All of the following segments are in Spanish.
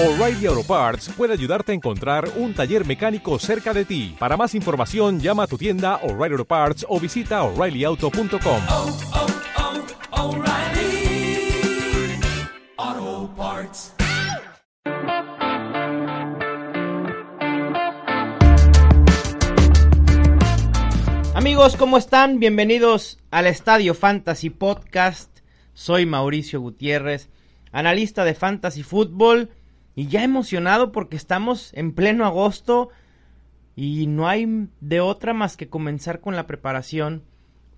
O'Reilly Auto Parts puede ayudarte a encontrar un taller mecánico cerca de ti. Para más información, llama a tu tienda O'Reilly Auto Parts o visita oreillyauto.com. oh, oh, Parts. Amigos, ¿cómo están? Bienvenidos al Estadio Fantasy Podcast. Soy Mauricio Gutiérrez, analista de Fantasy Football y ya emocionado porque estamos en pleno agosto y no hay de otra más que comenzar con la preparación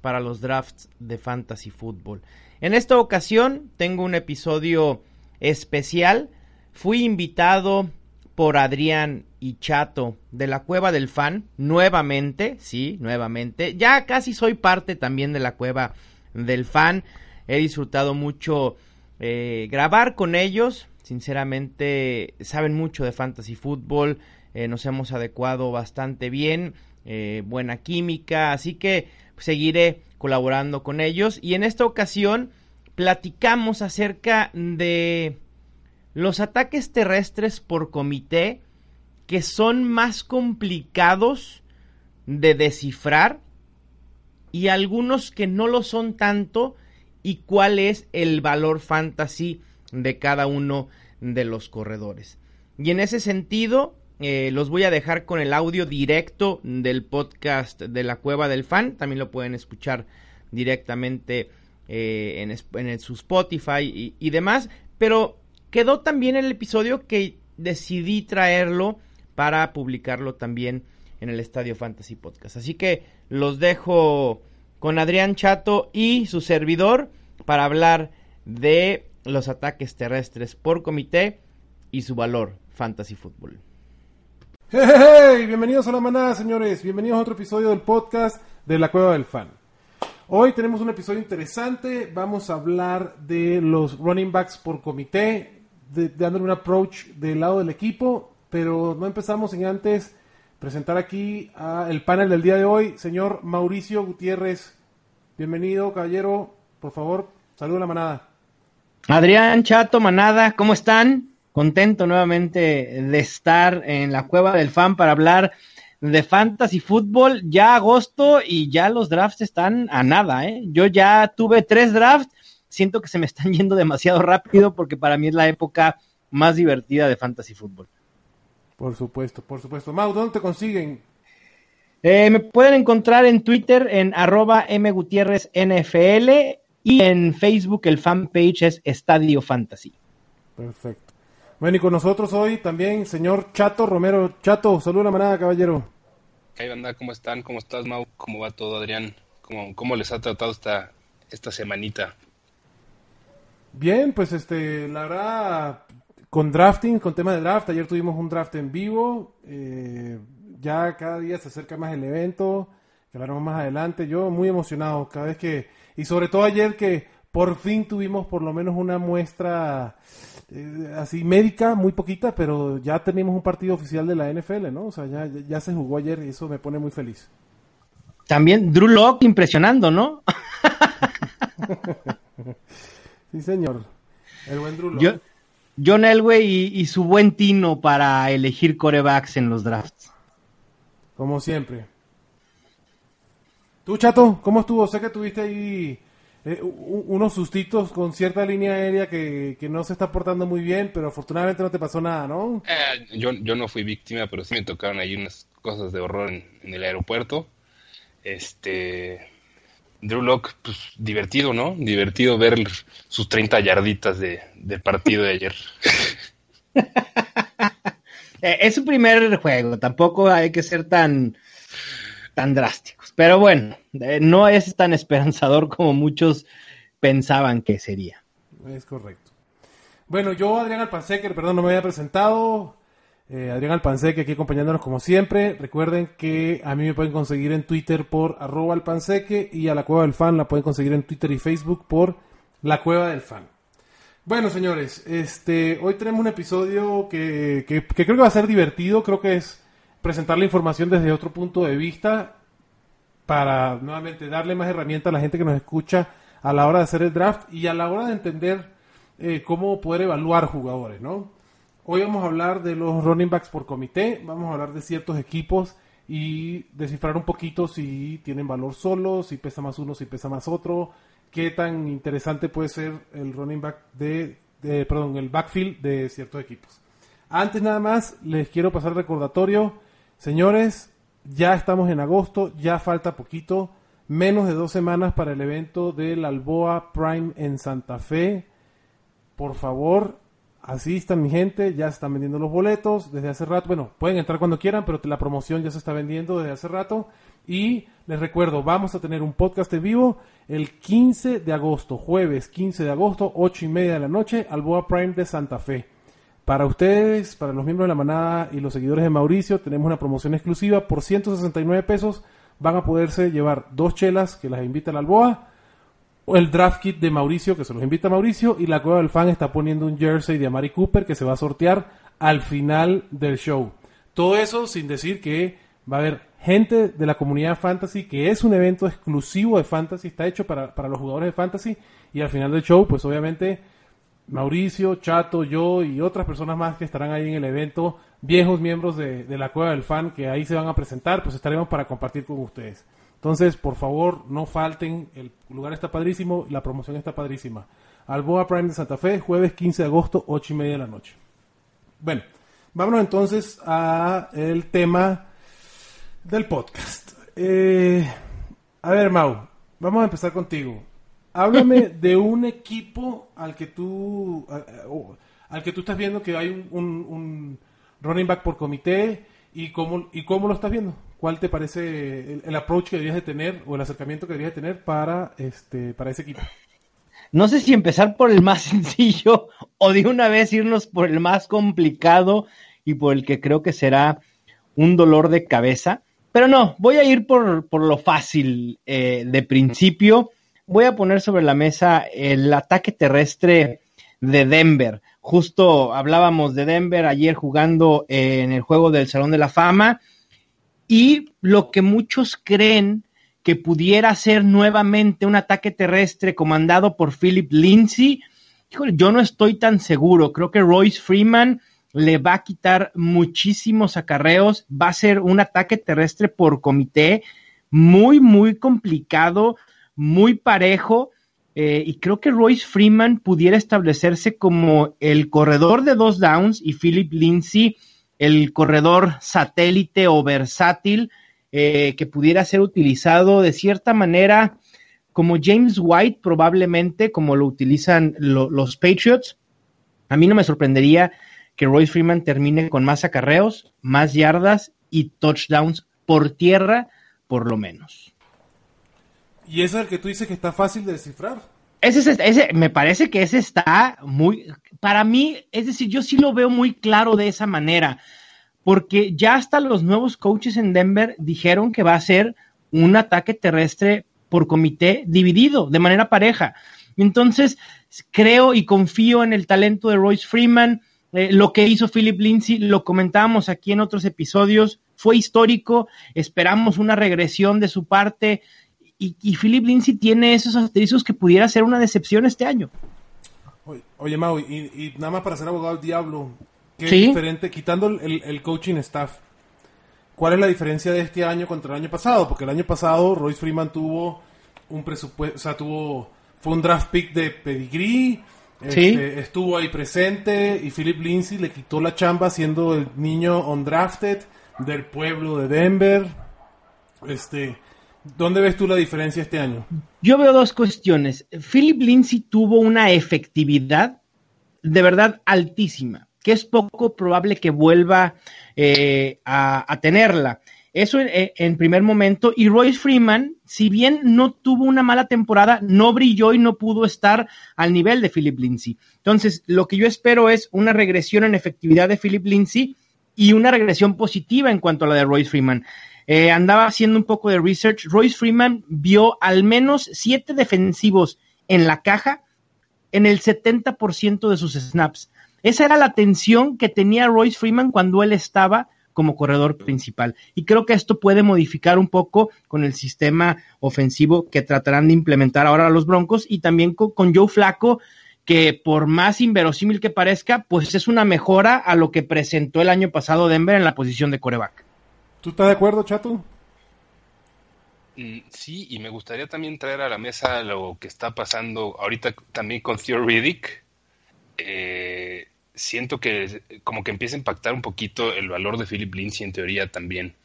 para los drafts de Fantasy Football. En esta ocasión tengo un episodio especial. Fui invitado por Adrián y Chato de la Cueva del Fan, nuevamente, sí, nuevamente. Ya casi soy parte también de la Cueva del Fan. He disfrutado mucho eh, grabar con ellos. Sinceramente, saben mucho de fantasy fútbol. Eh, nos hemos adecuado bastante bien. eh, buena química. Así que seguiré colaborando con ellos. Y en esta ocasión platicamos acerca de los ataques terrestres por comité que son más complicados de descifrar y algunos que no lo son tanto y cuál es el valor fantasy de cada uno de los corredores. Y en ese sentido, eh, los voy a dejar con el audio directo del podcast de la Cueva del Fan. También lo pueden escuchar directamente eh, en, en su Spotify y, y demás. Pero quedó también el episodio que decidí traerlo para publicarlo también en el Estadio Fantasy Podcast. Así que los dejo con Adrián Chato y su servidor para hablar de los ataques terrestres por comité y su valor fantasy fútbol. ¡Hey! Bienvenidos a la manada, señores. Bienvenidos a otro episodio del podcast de la Cueva del Fan. Hoy tenemos un episodio interesante. Vamos a hablar de los running backs por comité, de, dándole un approach del lado del equipo. Pero no empezamos sin antes presentar aquí a el panel del día de hoy, señor Mauricio Gutiérrez. Bienvenido, caballero. Por favor, saluda a la manada. Adrián Chato, Manada, ¿cómo están? Contento nuevamente de estar en la cueva del fan para hablar de fantasy fútbol. Ya agosto y ya los drafts están a nada, ¿eh? Yo ya tuve tres drafts, siento que se me están yendo demasiado rápido porque para mí es la época más divertida de fantasy fútbol. Por supuesto, por supuesto. Mau, ¿dónde te consiguen? Eh, me pueden encontrar en Twitter en arroba mgutierrezNFL y en Facebook el fanpage es Estadio Fantasy. Perfecto. Bueno, y con nosotros hoy también, señor Chato Romero. Chato, saluda a la manada, caballero. ¿Qué banda? ¿Cómo están? ¿Cómo estás, Mau? ¿Cómo va todo, Adrián? ¿Cómo, cómo les ha tratado esta, esta semanita? Bien, pues este, la verdad, con drafting, con tema de draft, ayer tuvimos un draft en vivo, eh, ya cada día se acerca más el evento, que hablaremos más adelante, yo muy emocionado cada vez que, y sobre todo ayer que por fin tuvimos por lo menos una muestra eh, así médica, muy poquita, pero ya tenemos un partido oficial de la NFL, ¿no? O sea, ya, ya, se jugó ayer y eso me pone muy feliz. También Drew Locke impresionando, ¿no? Sí, señor. El buen Drew Lock. Yo, John Elway y, y su buen tino para elegir corebacks en los drafts. Como siempre. Tú, Chato, ¿cómo estuvo? Sé que tuviste ahí eh, unos sustitos con cierta línea aérea que, que no se está portando muy bien, pero afortunadamente no te pasó nada, ¿no? Eh, yo, yo no fui víctima, pero sí me tocaron ahí unas cosas de horror en, en el aeropuerto. Este. Drew Lock, pues divertido, ¿no? Divertido ver sus 30 yarditas de, del partido de ayer. Eh, es su primer juego, tampoco hay que ser tan, tan drásticos. Pero bueno, eh, no es tan esperanzador como muchos pensaban que sería. Es correcto. Bueno, yo, Adrián Alpanseque, perdón, no me había presentado. Eh, Adrián Alpanseque aquí acompañándonos como siempre. Recuerden que a mí me pueden conseguir en Twitter por arroba alpanseque y a la Cueva del Fan la pueden conseguir en Twitter y Facebook por la Cueva del Fan. Bueno, señores, este, hoy tenemos un episodio que, que- que creo que va a ser divertido. Creo que es presentar la información desde otro punto de vista para nuevamente darle más herramientas a la gente que nos escucha a la hora de hacer el draft y a la hora de entender eh, cómo poder evaluar jugadores, ¿no? Hoy vamos a hablar de los running backs por comité, vamos a hablar de ciertos equipos y descifrar un poquito si tienen valor solo, si pesa más uno, si pesa más otro, qué tan interesante puede ser el running back de, de- perdón, el backfield de ciertos equipos. Antes nada más, les quiero pasar recordatorio. Señores, ya estamos en agosto, ya falta poquito, menos de dos semanas para el evento del Alboa Prime en Santa Fe. Por favor, asistan mi gente, ya se están vendiendo los boletos desde hace rato. Bueno, pueden entrar cuando quieran, pero la promoción ya se está vendiendo desde hace rato. Y les recuerdo, vamos a tener un podcast en vivo el 15 de agosto, jueves 15 de agosto, 8 y media de la noche, Alboa Prime de Santa Fe. Para ustedes, para los miembros de la manada y los seguidores de Mauricio, tenemos una promoción exclusiva por 169 pesos. Van a poderse llevar dos chelas que las invita la Alboa, el draft kit de Mauricio que se los invita Mauricio y la cueva del fan está poniendo un jersey de Amari Cooper que se va a sortear al final del show. Todo eso sin decir que va a haber gente de la comunidad fantasy que es un evento exclusivo de fantasy, está hecho para, para los jugadores de fantasy y al final del show pues obviamente Mauricio, Chato, yo y otras personas más que estarán ahí en el evento, viejos miembros de, de la Cueva del Fan que ahí se van a presentar, pues estaremos para compartir con ustedes. Entonces, por favor, no falten, el lugar está padrísimo, la promoción está padrísima. Alboa Prime de Santa Fe, jueves 15 de agosto, 8 y media de la noche. Bueno, vámonos entonces a el tema del podcast. Eh, a ver, Mau, vamos a empezar contigo. Háblame de un equipo al que tú al que tú estás viendo que hay un, un- un running back por comité y cómo y cómo lo estás viendo. ¿Cuál te parece el, el approach que deberías de tener o el acercamiento que deberías de tener para este para ese equipo? No sé si empezar por el más sencillo o de una vez irnos por el más complicado y por el que creo que será un dolor de cabeza. Pero no, voy a ir por, por lo fácil eh, de principio. Voy a poner sobre la mesa el ataque terrestre de Denver. Justo hablábamos de Denver ayer jugando eh, en el juego del Salón de la Fama y lo que muchos creen que pudiera ser nuevamente un ataque terrestre comandado por Philip Lindsay, híjole, yo no estoy tan seguro. Creo que Royce Freeman le va a quitar muchísimos acarreos, va a ser un ataque terrestre por comité muy, muy complicado, muy parejo. eh, y creo que Royce Freeman pudiera establecerse como el corredor de dos downs y Philip Lindsay el corredor satélite o versátil eh, que pudiera ser utilizado de cierta manera como James White probablemente, como lo utilizan lo- los Patriots. A mí no me sorprendería que Royce Freeman termine con más acarreos, más yardas y touchdowns por tierra, por lo menos. Y ese es el que tú dices que está fácil de descifrar. Ese, es- ese, me parece que ese está muy, para mí, es decir, yo sí lo veo muy claro de esa manera, porque ya hasta los nuevos coaches en Denver dijeron que va a ser un ataque terrestre por comité dividido, de manera pareja. Entonces, creo y confío en el talento de Royce Freeman. Eh, lo que hizo Philip Lindsay, lo comentábamos aquí en otros episodios, fue histórico. Esperamos una regresión de su parte. Y, y Philip Lindsay tiene esos asteriscos que pudiera ser una decepción este año. Oye, Mau, y, y nada más para ser abogado del diablo, ¿qué Sí. diferente, quitando el, el coaching staff, cuál es la diferencia de este año contra el año pasado? Porque el año pasado Royce Freeman tuvo un presupuesto, o sea, tuvo, fue un draft pick de pedigree, Sí. este, estuvo ahí presente y Philip Lindsay le quitó la chamba siendo el niño undrafted del pueblo de Denver. Este, ¿dónde ves tú la diferencia este año? Yo veo dos cuestiones. Philip Lindsay tuvo una efectividad de verdad altísima, que es poco probable que vuelva eh, a, tenerla. Eso en, en primer momento. Y Royce Freeman, si bien no tuvo una mala temporada, no brilló y no pudo estar al nivel de Philip Lindsay. Entonces, lo que yo espero es una regresión en efectividad de Philip Lindsay y una regresión positiva en cuanto a la de Royce Freeman. Eh, andaba haciendo un poco de research. Royce Freeman vio al menos siete defensivos en la caja en el 70% de sus snaps. Esa era la tensión que tenía Royce Freeman cuando él estaba como corredor principal. Y creo que esto puede modificar un poco con el sistema ofensivo que tratarán de implementar ahora los Broncos y también con, Joe Flaco, que por más inverosímil que parezca, pues es una mejora a lo que presentó el año pasado Denver en la posición de coreback. ¿Tú estás de acuerdo, Chato? Mm, Sí, y me gustaría también traer a la mesa lo que está pasando ahorita también con Theo Riddick. Eh, siento que como que empieza a impactar un poquito el valor de Philip Lindsay en teoría también.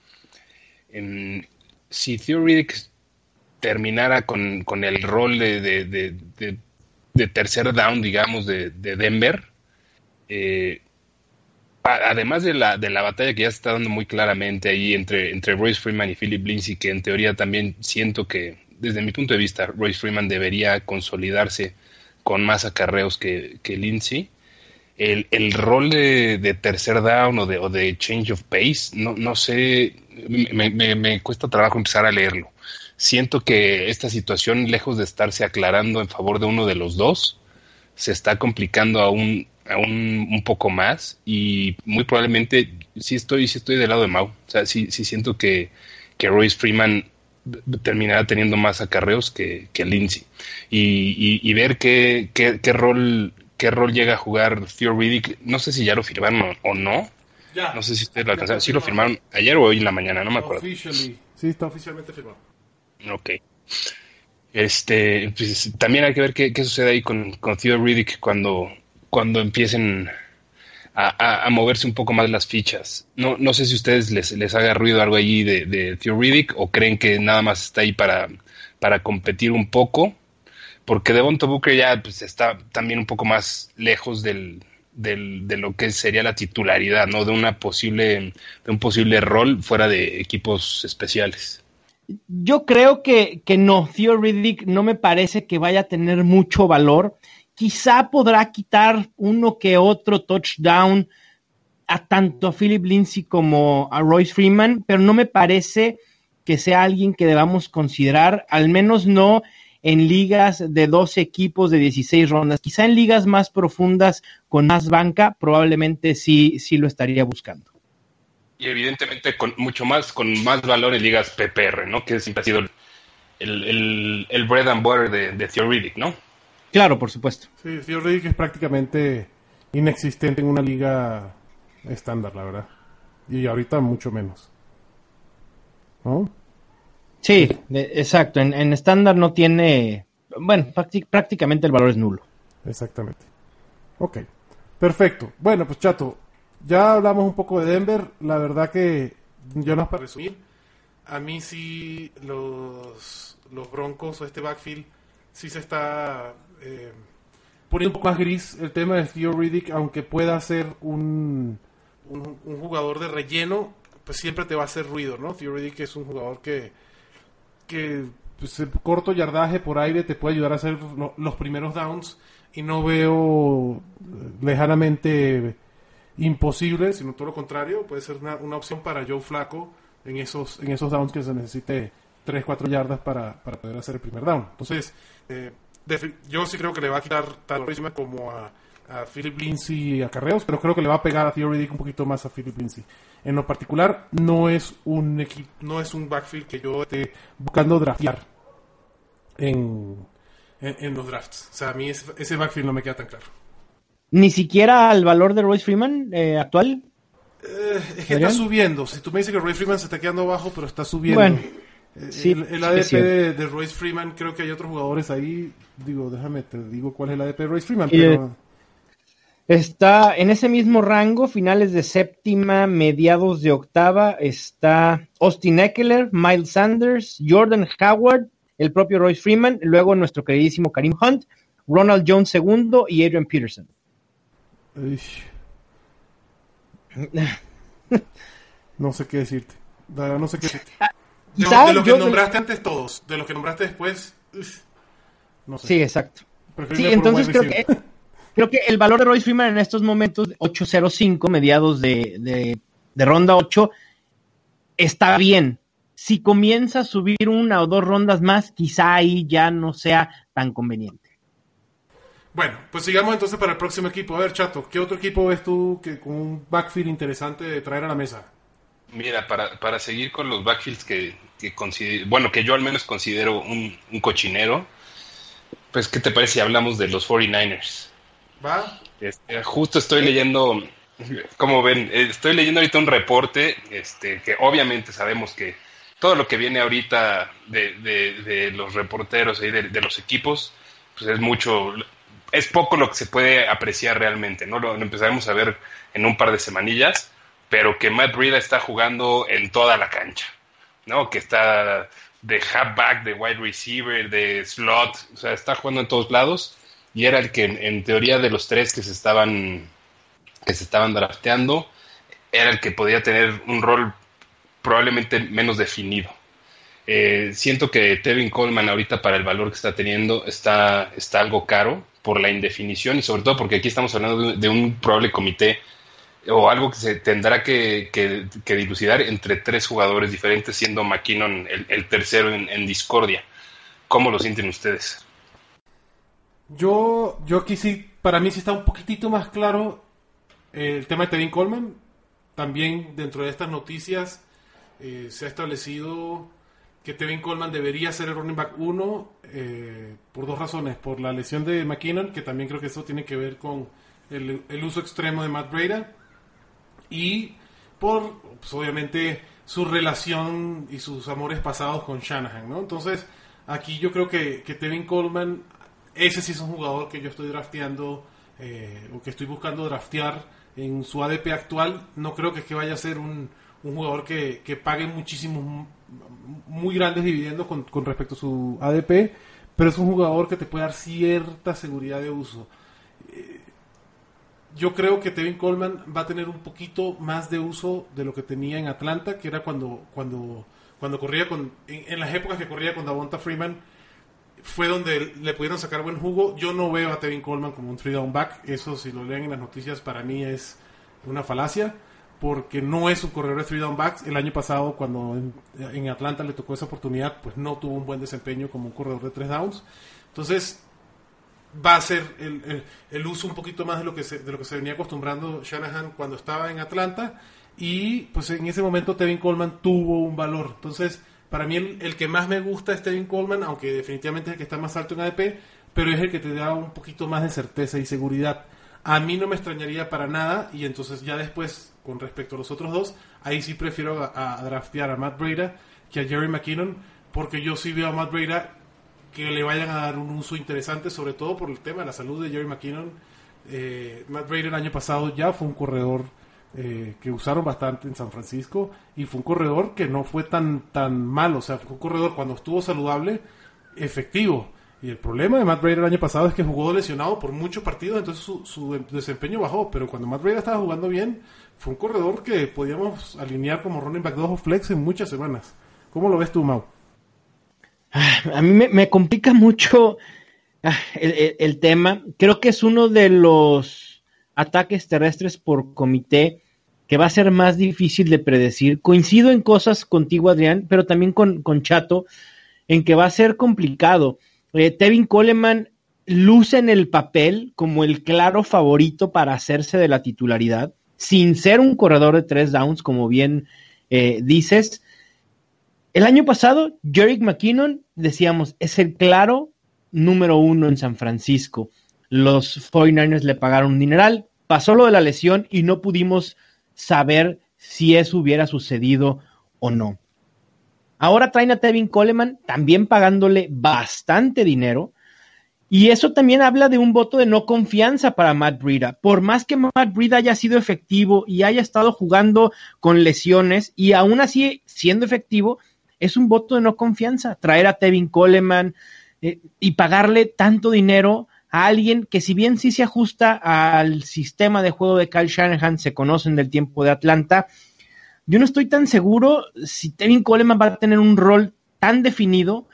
Em, si Theo Riddick terminara con, con el rol de, de- de- de- tercer down, digamos, de, de Denver, eh, además de la, de la batalla que ya se está dando muy claramente ahí entre, entre Royce Freeman y Philip Lindsay, que en teoría también siento que, desde mi punto de vista, Royce Freeman debería consolidarse con más acarreos que, que Lindsay. El, el rol de, de tercer down o de, o de change of pace, no, no sé, me, me- me cuesta trabajo empezar a leerlo. Siento que esta situación, lejos de estarse aclarando en favor de uno de los dos, se está complicando aún, aún un poco más y muy probablemente sí estoy, sí estoy del lado de Mau. O sea, sí, sí siento que, que Royce Freeman terminará teniendo más acarreos que, que Lindsay. Y, y- y ver qué, qué, qué rol qué rol llega a jugar Theo Riddick. No sé si ya lo firmaron o, o no. Ya. No sé si ustedes lo alcanzaron. Sí lo firmaron ayer o hoy en la mañana, no me acuerdo. Officially. Sí, está oficialmente firmado. Ok. Este, pues, también hay que ver qué, qué sucede ahí con, con Theo Riddick cuando, cuando empiecen a, moverse un poco más las fichas. No, no sé si a ustedes les, les haga ruido algo allí de, de Theo Riddick o creen que nada más está ahí para, para competir un poco, porque Devonta Booker ya pues, está también un poco más lejos del, de lo que sería la titularidad, ¿no? De una posible, de un posible rol fuera de equipos especiales. Yo creo que, que no, Theo no me parece que vaya a tener mucho valor. Quizá podrá quitar uno que otro touchdown a tanto a Philip Lindsay como a Royce Freeman, pero no me parece que sea alguien que debamos considerar, al menos no en ligas de 12 equipos de 16 rondas. Quizá en ligas más profundas con más banca, probablemente sí, sí lo estaría buscando. Y evidentemente con mucho más, con más valor en ligas PPR, ¿no? Que siempre ha sido el, el, bread and butter de, de Theo Riddick, ¿no? Claro, por supuesto. Sí, Theo Riddick es prácticamente inexistente en una liga estándar, la verdad. Y ahorita mucho menos. ¿No? Sí, de- exacto. En en estándar no tiene. Bueno, prácti- prácticamente el valor es nulo. Exactamente. Ok. Perfecto. Bueno, pues chato, ya hablamos un poco de Denver. La verdad que, yo no para resumir, a mí sí los, los Broncos o este backfield sí se está eh, poniendo un poco más gris el tema de Theo Riddick, aunque pueda ser un, un, un jugador de relleno, pues siempre te va a hacer ruido, ¿no? Theo Riddick es un jugador que que pues, el corto yardaje por aire te puede ayudar a hacer lo- los primeros downs y no veo eh, lejanamente imposible, sino todo lo contrario, puede ser una, una opción para Joe Flaco en esos, en esos downs que se necesite 3, 4 yardas para, para poder hacer el primer down. Entonces, eh, yo sí creo que le va a quitar tanto a como a, a Philip Lindsay a Carreos, pero creo que le va a pegar a Theo Riddick un poquito más a Philip Lindsay. En lo particular, no es un equipo, no es un backfield que yo esté buscando draftear en, en, en los drafts. O sea, a mí ese, ese backfield no me queda tan claro. Ni siquiera al valor de Royce Freeman eh, actual. Eh, es que está subiendo. Si tú me dices que Royce Freeman se está quedando abajo, pero está subiendo. Bueno, sí, el, ADP de, de Royce Freeman, creo que hay otros jugadores ahí. Digo, déjame, te digo cuál es el ADP de Royce Freeman. Pero, Está en ese mismo rango, finales de séptima, mediados de octava, está Austin Eckler, Miles Sanders, Jordan Howard, el propio Royce Freeman, luego nuestro queridísimo Karim Hunt, Ronald Jones segundo y Adrian Peterson. No sé qué decirte. No sé qué decirte. De, los que yo- nombraste antes todos, de los que nombraste después, no sé. Sí, exacto. Preferible Sí, entonces creo que, creo que el valor de Royce Freeman en estos momentos, 8.05, mediados de, de- de ronda 8, está bien. Si comienza a subir una o dos rondas más, quizá ahí ya no sea tan conveniente. Bueno, pues sigamos entonces para el próximo equipo. A ver, Chato, ¿qué otro equipo ves tú que con un backfield interesante de traer a la mesa? Mira, para, para seguir con los backfields que, que consider- bueno, que yo al menos considero un, un cochinero, pues, ¿qué te parece si hablamos de los 49ers? ¿Va? Este, justo estoy leyendo, como ven, estoy leyendo ahorita un reporte, este, que obviamente sabemos que todo lo que viene ahorita de, de- de los reporteros y de, de los equipos, pues es mucho, es poco lo que se puede apreciar realmente, ¿no? Lo, lo empezaremos a ver en un par de semanillas, pero que Matt Breida está jugando en toda la cancha, ¿no? Que está de halfback, de wide receiver, de slot, o sea, está jugando en todos lados y era el que en, teoría de los tres que se estaban que se estaban drafteando era el que podía tener un rol probablemente menos definido. Eh, siento que Tevin Coleman ahorita para el valor que está teniendo está, está algo caro por la indefinición y sobre todo porque aquí estamos hablando de, un- de un probable comité o algo que se tendrá que, que- dilucidar entre tres jugadores diferentes, siendo McKinnon el, el tercero en, discordia. ¿Cómo lo sienten ustedes? Yo, yo aquí sí, para mí sí está un poquitito más claro eh, el tema de Tevin Coleman. También dentro de estas noticias eh, se ha establecido que Tevin Coleman debería ser el running back 1 eh, por dos razones. Por la lesión de McKinnon, que también creo que eso tiene que ver con el, el uso extremo de Matt Breida. Y por, pues, obviamente, su relación y sus amores pasados con Shanahan, ¿no? Entonces, aquí yo creo que, que Tevin Coleman, ese sí es un jugador que yo estoy drafteando, eh, o que estoy buscando draftear en su ADP actual. No creo que, es que vaya a ser un, un jugador que, que pague muchísimos, muy grandes dividendos con, con respecto a su ADP, pero es un jugador que te puede dar cierta seguridad de uso yo creo que Tevin Coleman va a tener un poquito más de uso de lo que tenía en Atlanta, que era cuando cuando cuando corría con en, las épocas que corría con Davonta Freeman fue donde le pudieron sacar buen jugo. Yo no veo a Tevin Coleman como un three down back, eso si lo leen en las noticias para mí es una falacia porque no es un corredor de three down backs. El año pasado cuando en, en Atlanta le tocó esa oportunidad, pues no tuvo un buen desempeño como un corredor de tres downs. Entonces, va a ser el, el- uso un poquito más de lo que se, de lo que se venía acostumbrando Shanahan cuando estaba en Atlanta. Y pues en ese momento Tevin Coleman tuvo un valor. Entonces para mí el, que más me gusta es Tevin Coleman aunque definitivamente es el que está más alto en ADP pero es el que te da un poquito más de certeza y seguridad. A mí no me extrañaría para nada y entonces ya después con respecto a los otros dos ahí sí prefiero a, a draftear a Matt Breida que a Jerry McKinnon porque yo sí veo a Matt Breida que le vayan a dar un uso interesante, sobre todo por el tema de la salud de Jerry McKinnon. Eh, Matt Brady el año pasado ya fue un corredor eh, que usaron bastante en San Francisco y fue un corredor que no fue tan, tan malo, o sea, fue un corredor cuando estuvo saludable, efectivo. Y el problema de Matt Brady el año pasado es que jugó lesionado por muchos partidos, entonces su, su desempeño bajó, pero cuando Matt Brady estaba jugando bien, fue un corredor que podíamos alinear como running back 2 o flex en muchas semanas. ¿Cómo lo ves tú, Mau? A mí me, complica mucho ah, el tema. Creo que es uno de los ataques terrestres por comité que va a ser más difícil de predecir. Coincido en cosas contigo, Adrián, pero también con, con Chato, en que va a ser complicado. Eh, Tevin Coleman luce en el papel como el claro favorito para hacerse de la titularidad, sin ser un corredor de tres downs, como bien eh, dices. El año pasado, Jerick McKinnon, decíamos, es el claro número uno en San Francisco. Los 49ers le pagaron un dineral, pasó lo de la lesión y no pudimos saber si eso hubiera sucedido o no. Ahora traen a Tevin Coleman, también pagándole bastante dinero. Y eso también habla de un voto de no confianza para Matt Breida. Por más que Matt Breida haya sido efectivo y haya estado jugando con lesiones y aún así siendo efectivo, es un voto de no confianza. Traer a Tevin Coleman eh, y pagarle tanto dinero a alguien que si bien sí se ajusta al sistema de juego de Kyle Shanahan, se conocen del tiempo de Atlanta, yo no estoy tan seguro si Tevin Coleman va a tener un rol tan definido.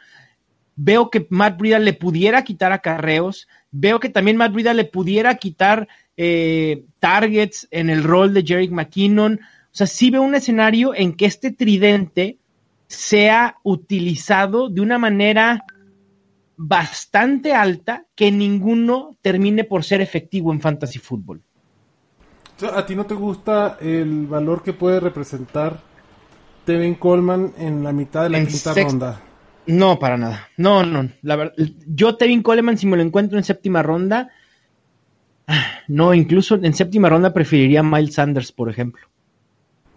Veo que Matt Breida le pudiera quitar acarreos. Veo que también Matt Breida le pudiera quitar eh, targets en el rol de Jerick McKinnon. O sea, sí veo un escenario en que este tridente sea utilizado de una manera bastante alta que ninguno termine por ser efectivo en fantasy fútbol. ¿A ti no te gusta el valor que puede representar Tevin Coleman en la mitad de la En quinta sexta. ronda? No, para nada. No, no. La verdad, yo Tevin Coleman, si me lo encuentro en séptima ronda, ah, no, incluso en séptima ronda preferiría a Miles Sanders, por ejemplo.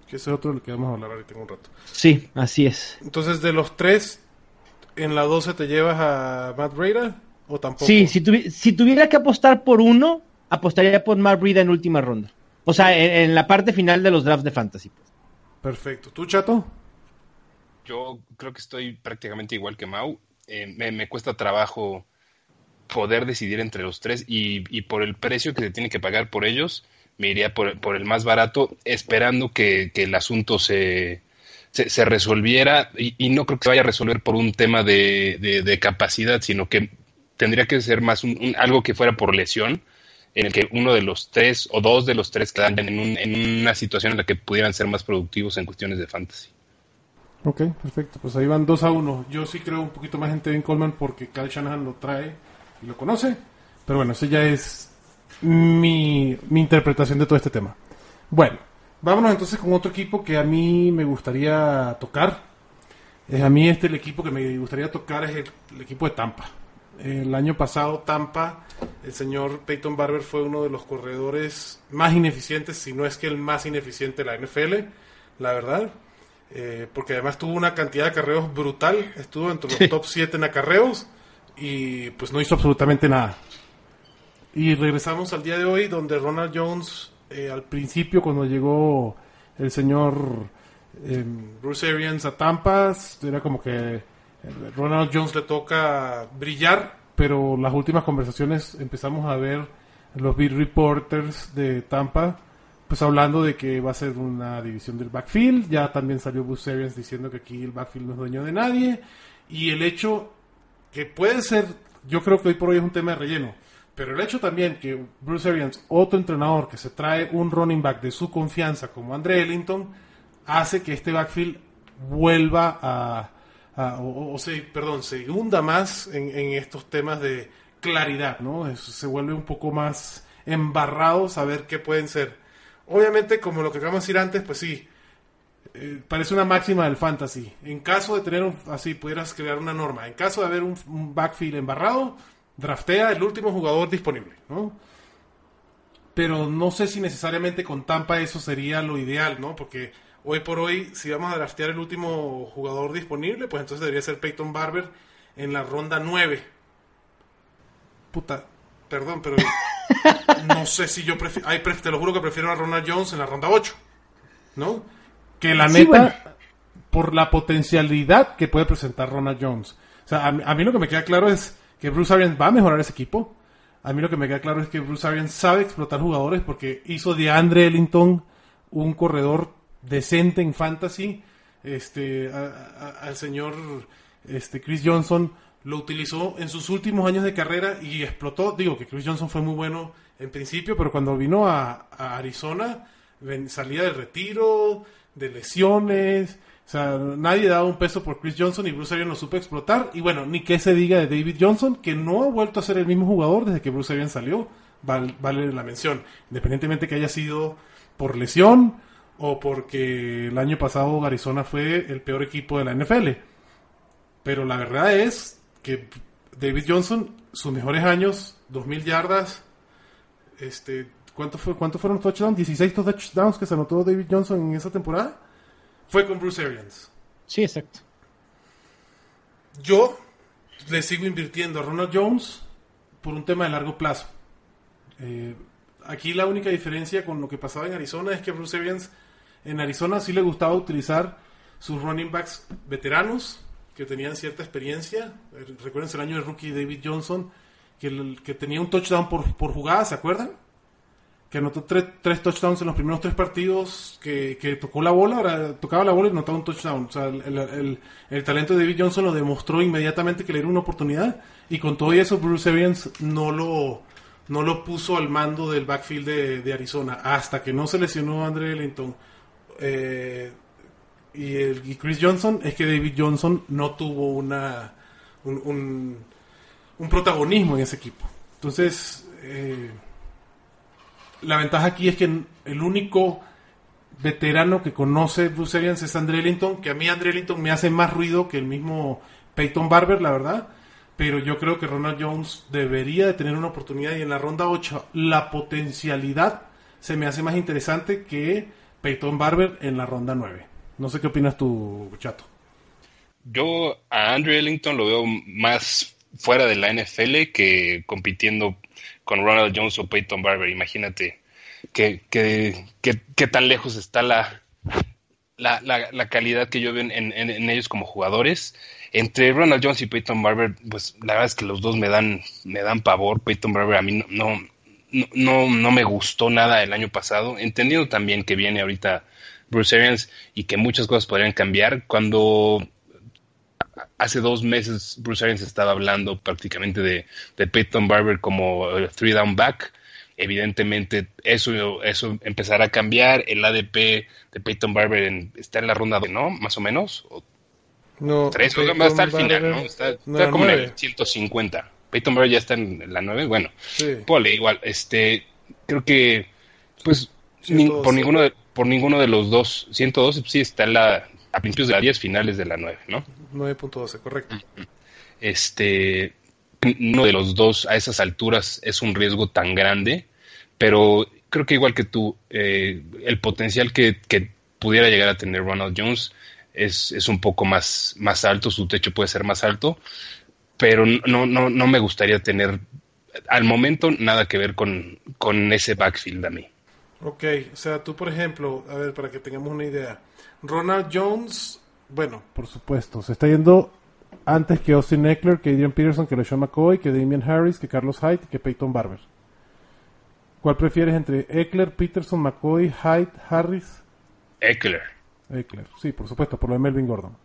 Que ese es otro del que vamos a hablar ahorita en un rato. Sí, así es. Entonces, de los tres, ¿en la 12 te llevas a Matt Breda o tampoco? Sí, si, tuvi- si tuviera que apostar por uno, apostaría por Matt Breida en última ronda. O sea, en, en la parte final de los drafts de fantasy. pues. Perfecto. ¿Tú, Chato? Yo creo que estoy prácticamente igual que Mau. Eh, me, me cuesta trabajo poder decidir entre los tres y, y por el precio que se tiene que pagar por ellos, me iría por, por el más barato, esperando que, que el asunto se, se, resolviera y, y no creo que se vaya a resolver por un tema de, de- capacidad, sino que tendría que ser más un- algo que fuera por lesión, en el que uno de los tres o dos de los tres quedaran en, un- en una situación en la que pudieran ser más productivos en cuestiones de fantasy. Ok, perfecto. Pues ahí van 2 a 1. Yo sí creo un poquito más en Coleman porque Kyle Shanahan lo trae y lo conoce. Pero bueno, esa ya es mi, mi interpretación de todo este tema. Bueno, vámonos entonces con otro equipo que a mí me gustaría tocar. Es a mí este el equipo que me gustaría tocar es el, el equipo de Tampa. El año pasado Tampa, el señor Peyton Barber fue uno de los corredores más ineficientes, si no es que el más ineficiente de la NFL, la verdad. Eh, porque además tuvo una cantidad de acarreos brutal, estuvo entre los top 7 en acarreos y pues no hizo absolutamente nada. Y regresamos al día de hoy donde Ronald Jones, eh, al principio cuando llegó el señor eh, Bruce Arians a Tampa, era como que eh, Ronald Jones le toca brillar, pero las últimas conversaciones empezamos a ver los beat reporters de Tampa pues hablando de que va a ser una división del backfield, ya también salió Bruce Arians diciendo que aquí el backfield no es dueño de nadie, y el hecho que puede ser, yo creo que hoy por hoy es un tema de relleno, pero el hecho también que Bruce Arians, otro entrenador que se trae un running back de su confianza como Andre Ellington, hace que este backfield vuelva a, a- o, o perdón, se hunda más en, en estos temas de claridad, ¿no? Se vuelve un poco más embarrado saber qué pueden ser. Obviamente, como lo que acabamos de decir antes, pues sí, eh, parece una máxima del fantasy. En caso de tener un, así, pudieras crear una norma. En caso de haber un, un backfield embarrado, draftea el último jugador disponible, ¿no? Pero no sé si necesariamente con Tampa eso sería lo ideal, ¿no? Porque hoy por hoy, si vamos a draftear el último jugador disponible, pues entonces debería ser Peyton Barber en la ronda 9. Puta, perdón, pero no sé si yo prefiero. Ay, pref- te lo juro que prefiero a Ronald Jones en la ronda 8. ¿No? Que la Sí, neta, bueno. por la potencialidad que puede presentar Ronald Jones. O sea, a, mí- a mí lo que me queda claro es que Bruce Arians va a mejorar ese equipo. A mí lo que me queda claro es que Bruce Arians sabe explotar jugadores porque hizo de Andre Ellington un corredor decente en fantasy. Este, a- a- al señor este, Chris Johnson lo utilizó en sus últimos años de carrera y explotó. Digo que Chris Johnson fue muy bueno en principio, pero cuando vino a, a Arizona ven- salía del retiro, de lesiones. O sea, nadie daba un peso por Chris Johnson y Bruce Arians lo supo explotar. Y bueno, ni que se diga de David Johnson, que no ha vuelto a ser el mismo jugador desde que Bruce Arians salió. Val- vale la mención. Independientemente que haya sido por lesión o porque el año pasado Arizona fue el peor equipo de la NFL. Pero la verdad es que David Johnson, sus mejores años, 2.000 yardas, este, ¿cuánto, fue, ¿cuánto fueron touchdowns? 16 touchdowns que se anotó David Johnson en esa temporada. Fue con Bruce Arians. Sí, exacto. Yo le sigo invirtiendo a Ronald Jones por un tema de largo plazo. Eh, aquí la única diferencia con lo que pasaba en Arizona es que Bruce Arians en Arizona sí le gustaba utilizar sus running backs veteranos que tenían cierta experiencia. Eh, Recuerden el año de rookie David Johnson que, que tenía un touchdown por, por jugada, ¿se acuerdan? Que anotó tres, tres touchdowns en los primeros tres partidos que, que tocó la bola, tocaba la bola y anotaba un touchdown. O sea, el, el- el- el talento de David Johnson lo demostró inmediatamente que le dieron una oportunidad y con todo eso Bruce Arians no lo, no lo puso al mando del backfield de, de Arizona hasta que no se lesionó Andre Ellington. Eh, y, el, y Chris Johnson es que David Johnson no tuvo una un, un, un protagonismo en ese equipo. Entonces, eh, la ventaja aquí es que el único veterano que conoce Bruce Arians es Andre Ellington, que a mí Andre Ellington me hace más ruido que el mismo Peyton Barber, la verdad. Pero yo creo que Ronald Jones debería de tener una oportunidad y en la ronda 8 la potencialidad se me hace más interesante que Peyton Barber en la ronda 9. No sé qué opinas tú, Chato. Yo a Andrew Ellington lo veo más fuera de la NFL que compitiendo con Ronald Jones o Peyton Barber. Imagínate qué, qué, qué, qué tan lejos está la, la, la, calidad que yo veo en, en- ellos como jugadores. Entre Ronald Jones y Peyton Barber, pues la verdad es que los dos me dan, me dan pavor. Peyton Barber a mí no, no, no, no, no me gustó nada el año pasado, entendiendo también que viene ahorita Bruce Arians y que muchas cosas podrían cambiar. Cuando hace dos meses Bruce Arians estaba hablando prácticamente de, de Peyton Barber como eh, three down back. Evidentemente eso, eso empezará a cambiar. El ADP de Peyton Barber en- está en la ronda de, ¿no? Más o menos. O No, tres, va a estar al final, ¿no? Está, no, como en el 150. Peyton Barber ya está en la 9. Bueno, Sí. Pole, igual, este, creo que, pues, ni- 112. por ninguno de, por ninguno de los dos, 112, pues sí está en la, a principios de la 10, finales de la 9, ¿no? 9.12, correcto. Este, uno de los dos a esas alturas es un riesgo tan grande, pero creo que igual que tú, eh, el potencial que, que pudiera llegar a tener Ronald Jones es, es un poco más, más alto, su techo puede ser más alto, pero no, no, no me gustaría tener al momento nada que ver con, con ese backfield a mí. Ok, o sea, tú por ejemplo, a ver, para que tengamos una idea, Ronald Jones, bueno, por supuesto, se está yendo antes que Austin Eckler, que Adrian Peterson, que LeSean McCoy, que Damian Harris, que Carlos Hyde y que Peyton Barber. ¿Cuál prefieres entre Eckler, Peterson, McCoy, Hyde, Harris? Eckler. Eckler, sí, por supuesto, por lo de Melvin Gordon.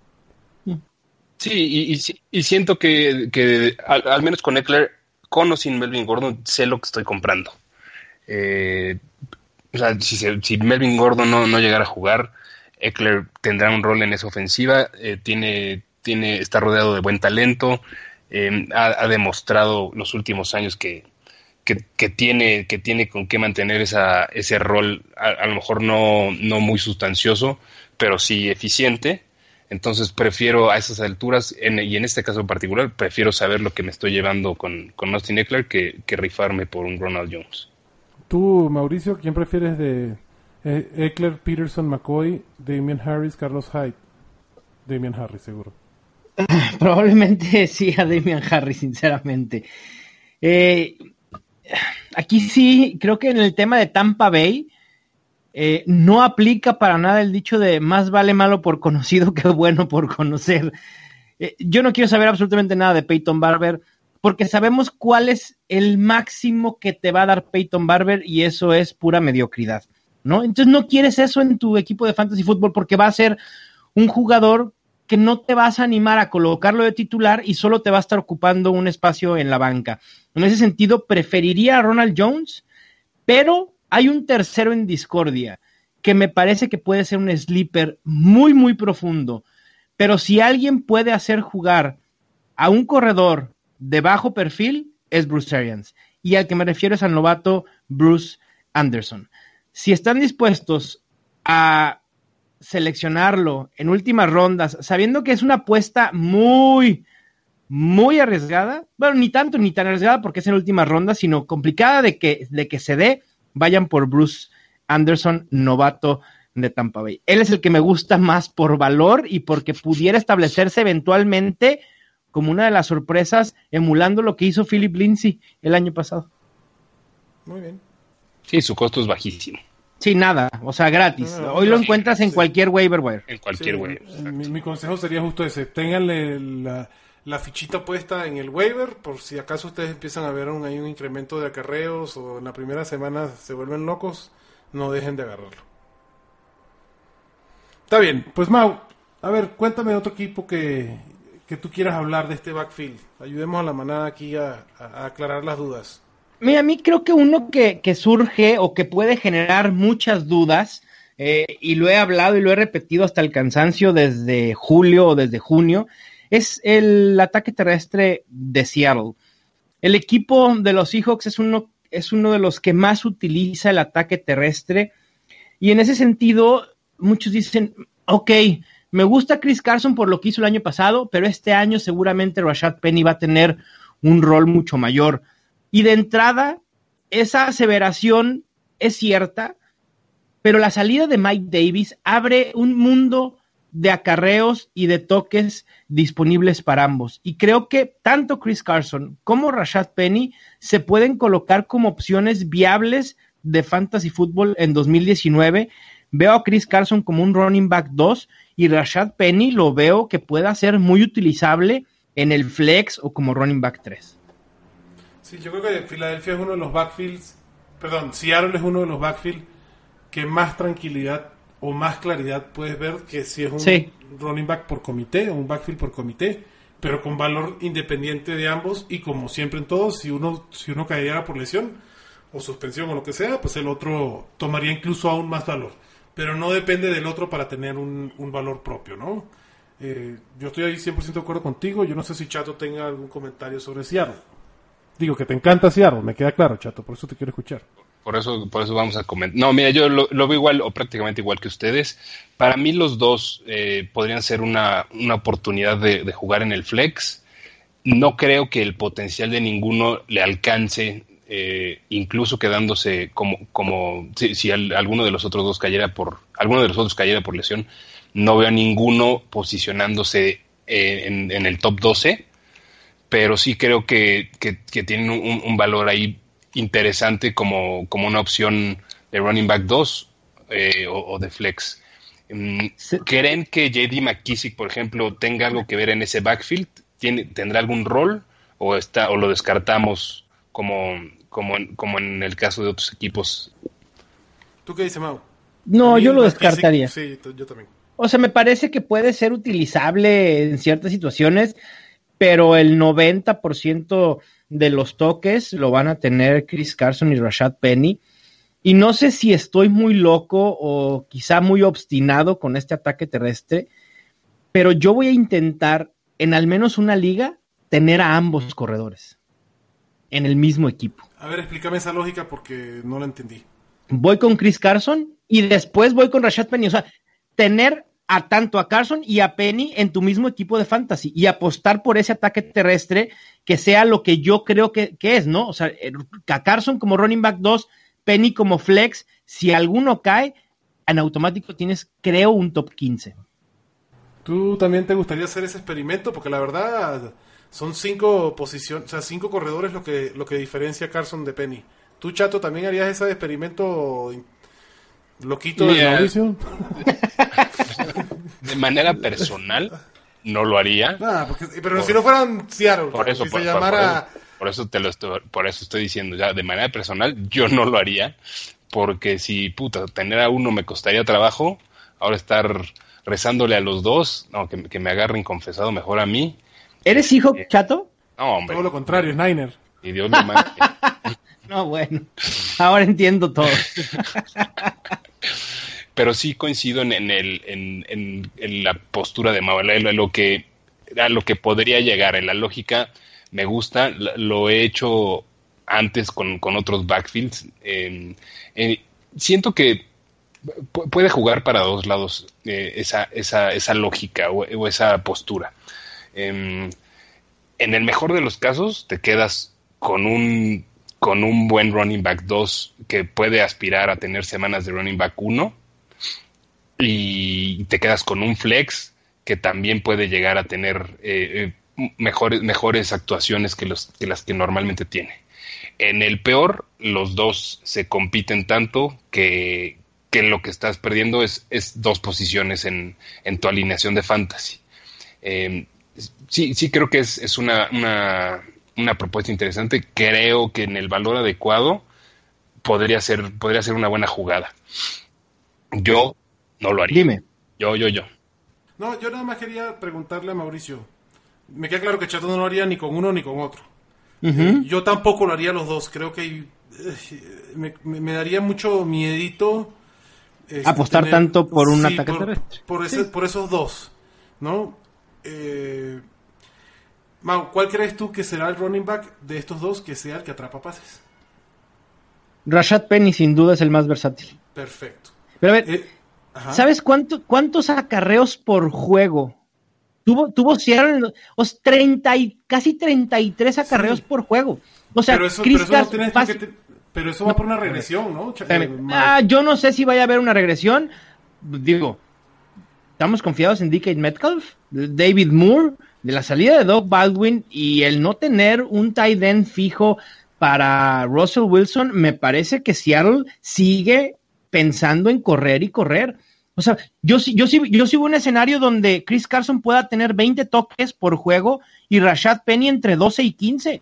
Sí, y, y si- y siento que, que al, al menos con Eckler, con o sin Melvin Gordon, sé lo que estoy comprando. Eh, o sea, si, se- si Melvin Gordon no, no llegara a jugar, Eckler tendrá un rol en esa ofensiva, eh, tiene, tiene, está rodeado de buen talento, eh, ha, demostrado los últimos años que, que, tiene, que tiene con qué mantener esa, ese rol, a, lo mejor no, no muy sustancioso, pero sí eficiente. Entonces prefiero a esas alturas, y en este caso en particular, prefiero saber lo que me estoy llevando con, con Austin Eckler que, que rifarme por un Ronald Jones. Tú, Mauricio, ¿quién prefieres de Eckler, Peterson, McCoy, Damian Harris, Carlos Hyde? Damian Harris, seguro. Probablemente sí a Damian Harris, sinceramente. Eh, aquí sí, creo que en el tema de Tampa Bay eh, no aplica para nada el dicho de más vale malo por conocido que bueno por conocer. Eh, yo no quiero saber absolutamente nada de Peyton Barber porque sabemos cuál es el máximo que te va a dar Peyton Barber y eso es pura mediocridad, ¿no? Entonces no quieres eso en tu equipo de fantasy fútbol porque va a ser un jugador que no te vas a animar a colocarlo de titular y solo te va a estar ocupando un espacio en la banca. En ese sentido, preferiría a Ronald Jones, pero hay un tercero en discordia que me parece que puede ser un sleeper muy, muy profundo. Pero si alguien puede hacer jugar a un corredor de bajo perfil, es Bruce Arians. Y al que me refiero es al novato Bruce Anderson. Si están dispuestos a seleccionarlo en últimas rondas, sabiendo que es una apuesta muy, muy arriesgada, bueno, ni tanto ni tan arriesgada porque es en últimas rondas, sino complicada de que, de que se dé, vayan por Bruce Anderson, novato de Tampa Bay. Él es el que me gusta más por valor y porque pudiera establecerse eventualmente como una de las sorpresas, emulando lo que hizo Philip Lindsay el año pasado. Muy bien. Sí, su costo es bajísimo Sí, nada, o sea, gratis. Ah, Hoy lo encuentras en sí. cualquier waiver wire. en cualquier Sí, eh, mi, mi consejo sería justo ese. Ténganle la, la fichita puesta en el waiver por si acaso ustedes empiezan a ver un, hay un incremento de acarreos o en la primera semana se vuelven locos, no dejen de agarrarlo. Está bien, pues Mau, a ver, cuéntame otro equipo que, que tú quieras hablar de este backfield. Ayudemos a la manada aquí a, a- a aclarar las dudas. Mira, a mí creo que uno que, que surge o que puede generar muchas dudas, eh, y lo he hablado y lo he repetido hasta el cansancio desde julio o desde junio, es el ataque terrestre de Seattle. El equipo de los Seahawks es uno, es uno de los que más utiliza el ataque terrestre y en ese sentido muchos dicen, ok, Me gusta Chris Carson por lo que hizo el año pasado, pero este año seguramente Rashad Penny va a tener un rol mucho mayor. Y de entrada, esa aseveración es cierta, pero la salida de Mike Davis abre un mundo de acarreos y de toques disponibles para ambos. Y creo que tanto Chris Carson como Rashad Penny se pueden colocar como opciones viables de fantasy fútbol en 2019. Veo a Chris Carson como un running back 2 y Rashad Penny lo veo que pueda ser muy utilizable en el flex o como running back 3. Sí, yo creo que Filadelfia es uno de los backfields, perdón, Seattle es uno de los backfields que más tranquilidad o más claridad puedes ver que si es un Sí. running back por comité o un backfield por comité, pero con valor independiente de ambos y como siempre en todos, si uno si uno cayera por lesión o suspensión o lo que sea, pues el otro tomaría incluso aún más valor, pero no depende del otro para tener un, un valor propio, ¿no? Eh, yo estoy ahí 100% de acuerdo contigo, yo no sé si Chato tenga algún comentario sobre Seattle. Digo que te encanta Seattle, me queda claro, Chato, por eso te quiero escuchar. Por eso, por eso vamos a comentar. No, mira, yo lo, veo igual o prácticamente igual que ustedes. Para mí los dos eh, podrían ser una, una oportunidad de, de jugar en el flex. No creo que el potencial de ninguno le alcance, eh, incluso quedándose como, como si, si al- alguno de los otros dos cayera por, alguno de los otros cayera por lesión, no veo a ninguno posicionándose eh, en, en el top 12 pero sí creo que, que, que tienen un, un valor ahí interesante como, como una opción de running back 2 eh, o, o de flex. Mm. ¿Creen que JD McKissick, por ejemplo, tenga algo que ver en ese backfield? ¿Tiene, ¿Tendrá algún rol o, está, o lo descartamos como, como, en, como en el caso de otros equipos? ¿Tú qué dices, Mau? No, yo lo McKissick- descartaría. Sí, yo también. O sea, me parece que puede ser utilizable en ciertas situaciones, pero el 90% de los toques lo van a tener Chris Carson y Rashad Penny. Y no sé si estoy muy loco o quizá muy obstinado con este ataque terrestre, pero yo voy a intentar en al menos una liga tener a ambos corredores en el mismo equipo. A ver, explícame esa lógica porque no la entendí. Voy con Chris Carson y después voy con Rashad Penny. O sea, tener a tanto a Carson y a Penny en tu mismo equipo de fantasy y apostar por ese ataque terrestre que sea lo que yo creo que, que es, ¿no? O sea, eh, a Carson como running back 2, Penny como flex, si alguno cae, en automático tienes, creo, un top 15. ¿Tú también te gustaría hacer ese experimento? Porque la verdad son cinco posiciones, o sea, cinco corredores lo que, lo que diferencia a Carson de Penny. ¿Tú, Chato, también harías ese experimento loquito de. Mauricio? De manera personal, no lo haría. Nada, porque, pero si no fueran Seattle, Por eso, si por, se por- llamara... por eso, por eso te lo estoy, por eso estoy diciendo ya de manera personal, yo no lo haría, porque si puta tener a uno me costaría trabajo, ahora estar rezándole a los dos, no, que, que me agarren confesado mejor a mí, ¿Eres hijo, chato? no hombre, Todo lo contrario, es Niner. y Dios mande. No, bueno, ahora entiendo todo. pero sí coincido en, el, en, en- la postura de Mau, en lo que, a lo que podría llegar, en la lógica me gusta, lo he hecho antes con, con otros backfields. eh, eh, siento que pu- puede jugar para dos lados eh, esa, esa, esa lógica o, o esa postura. Em, en el mejor de los casos te quedas con un con un buen running back 2 que puede aspirar a tener semanas de running back 1 y te quedas con un flex que también puede llegar a tener eh, eh, mejores, mejores actuaciones que, los, que las que normalmente tiene. En el peor, los dos se compiten tanto que, que lo que estás perdiendo es, es dos posiciones en, en tu alineación de fantasy. Eh, sí, sí creo que es, es una, una, una propuesta interesante. Creo que en el valor adecuado podría ser, podría ser una buena jugada. Yo no lo haría. Dime. Yo, yo, yo. No, yo nada más quería preguntarle a Mauricio. Me queda claro que Chato no lo haría ni con uno ni con otro. Eh, yo tampoco lo haría los dos. Creo que eh, me, me- me daría mucho miedito. este, Apostar tanto por un ataque por, terrestre. Por, ese- por esos dos, ¿no? Eh, Mau, ¿cuál crees tú que será el running back de estos dos que sea el que atrapa pases? Rashad Penny sin duda es el más versátil. Perfecto. Pero a ver, Eh, Ajá. ¿Sabes cuánto, cuántos acarreos por juego? Tuvo, tuvo Seattle, sea, 30 y, casi 33 acarreos Sí. por juego. O sea, pero eso, Chris pero eso no fácil- te- pero eso va por una regresión, ¿no? Eh? Ah, yo no sé si vaya a haber una regresión. Digo, estamos confiados en DK Metcalf, David Moore, de la salida de Doug Baldwin y el no tener un tight end fijo para Russell Wilson, me parece que Seattle sigue pensando en correr y correr. O sea, yo sí, yo sí, yo sí veo un escenario donde Chris Carson pueda tener 20 toques por juego y Rashad Penny entre 12 y 15.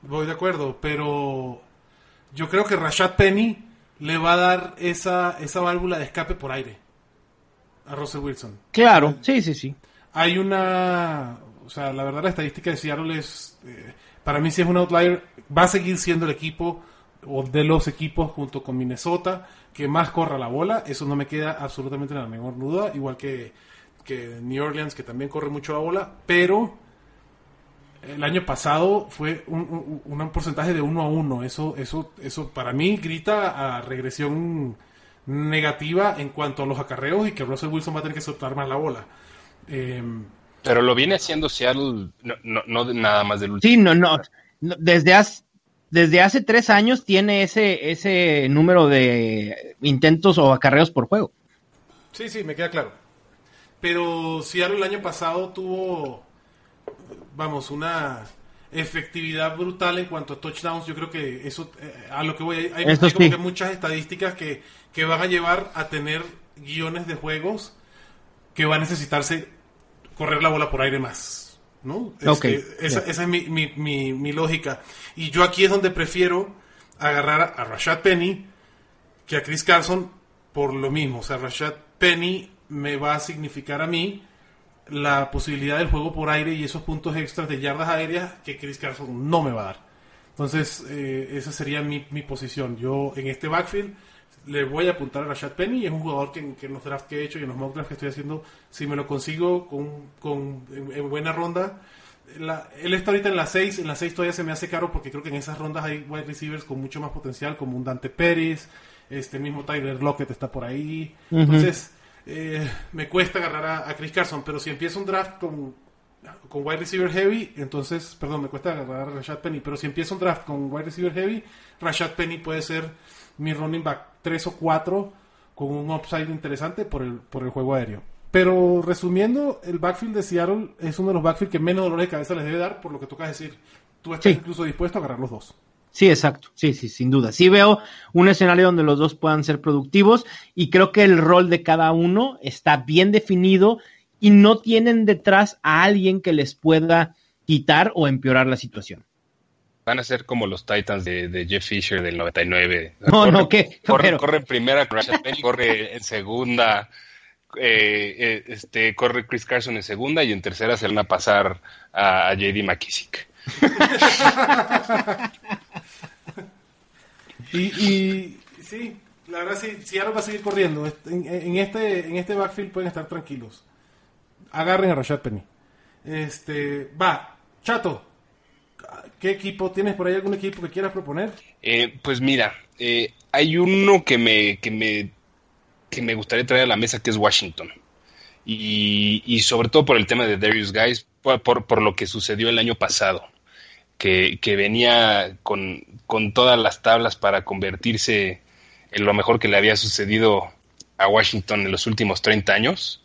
Voy de acuerdo, pero yo creo que Rashad Penny le va a dar esa, esa válvula de escape por aire a Russell Wilson. Claro, sí, sí, sí. Hay una, o sea, la verdad la estadística de Seattle es, eh, para mí sí es un outlier, va a seguir siendo el equipo o de los equipos junto con Minnesota que más corra la bola, eso no me queda absolutamente la menor duda, igual que, que New Orleans que también corre mucho la bola, pero el año pasado fue un, un- un porcentaje de uno a uno. Eso, eso, eso para mí grita a regresión negativa en cuanto a los acarreos y que Russell Wilson va a tener que soltar más la bola. Eh, Pero lo viene haciendo Seattle, no, no, no nada más del último. Sí, no, no. no, Desde hace, desde hace tres años tiene ese, ese número de intentos o acarreos por juego. sí, sí, me queda claro. Pero Seattle el año pasado tuvo, vamos, una efectividad brutal en cuanto a touchdowns. Yo creo que eso, eh, a lo que voy, hay, hay como sí. que muchas estadísticas que, que van a llevar a tener guiones de juegos que va a necesitarse correr la bola por aire más. ¿No? Este, esa, ya. esa es mi, mi, mi, mi lógica. Y yo aquí es donde prefiero agarrar a Rashad Penny que a Chris Carson por lo mismo. O sea, Rashad Penny me va a significar a mí la posibilidad del juego por aire y esos puntos extras de yardas aéreas que Chris Carson no me va a dar. Entonces, eh, esa sería mi, mi posición. Yo en este backfield le voy a apuntar a Rashad Penny. Es un jugador que, que en los drafts que he hecho y en los mock drafts que estoy haciendo, si me lo consigo con, con- en, en buena ronda, la- él está ahorita en la 6. En la 6 todavía se me hace caro porque creo que en esas rondas hay wide receivers con mucho más potencial, como un Dante Pérez, este mismo Tyler Lockett está por ahí. Entonces, eh, me cuesta agarrar a, a Chris Carson, pero si empiezo un draft con, con wide receiver heavy, entonces, perdón, me cuesta agarrar a Rashad Penny, pero si empiezo un draft con wide receiver heavy, Rashad Penny puede ser mi running back 3 o 4 con un upside interesante por el, por el juego aéreo. Pero resumiendo, el backfield de Seattle es uno de los backfield que menos dolor de cabeza les debe dar, por lo que toca decir. Tú estás Sí. incluso dispuesto a agarrar los dos. Sí, exacto. Sí, sí, sin duda. Sí veo un escenario donde los dos puedan ser productivos y creo que el rol de cada uno está bien definido y no tienen detrás a alguien que les pueda quitar o empeorar la situación. Van a ser como los Titans de, de Jeff Fisher del 99. No, no, ¿qué? Corre, Pero- corre en primera, corre en segunda, eh, eh, este, corre Chris Carson en segunda y en tercera se van a pasar a, a JD McKissick. Y, y sí, la verdad sí, Seattle va a seguir corriendo. En, en este, en este backfield pueden estar tranquilos. Agarren a Rashad Penny. Este, va, Chato. ¿Qué equipo tienes por ahí? ¿Algún equipo que quieras proponer? Eh, pues mira, eh, hay uno que me, que me que me gustaría traer a la mesa que es Washington. Y, y sobre todo por el tema de Darius Guys, por, por, por lo que sucedió el año pasado, que, que venía con, con todas las tablas para convertirse en lo mejor que le había sucedido a Washington en los últimos 30 años.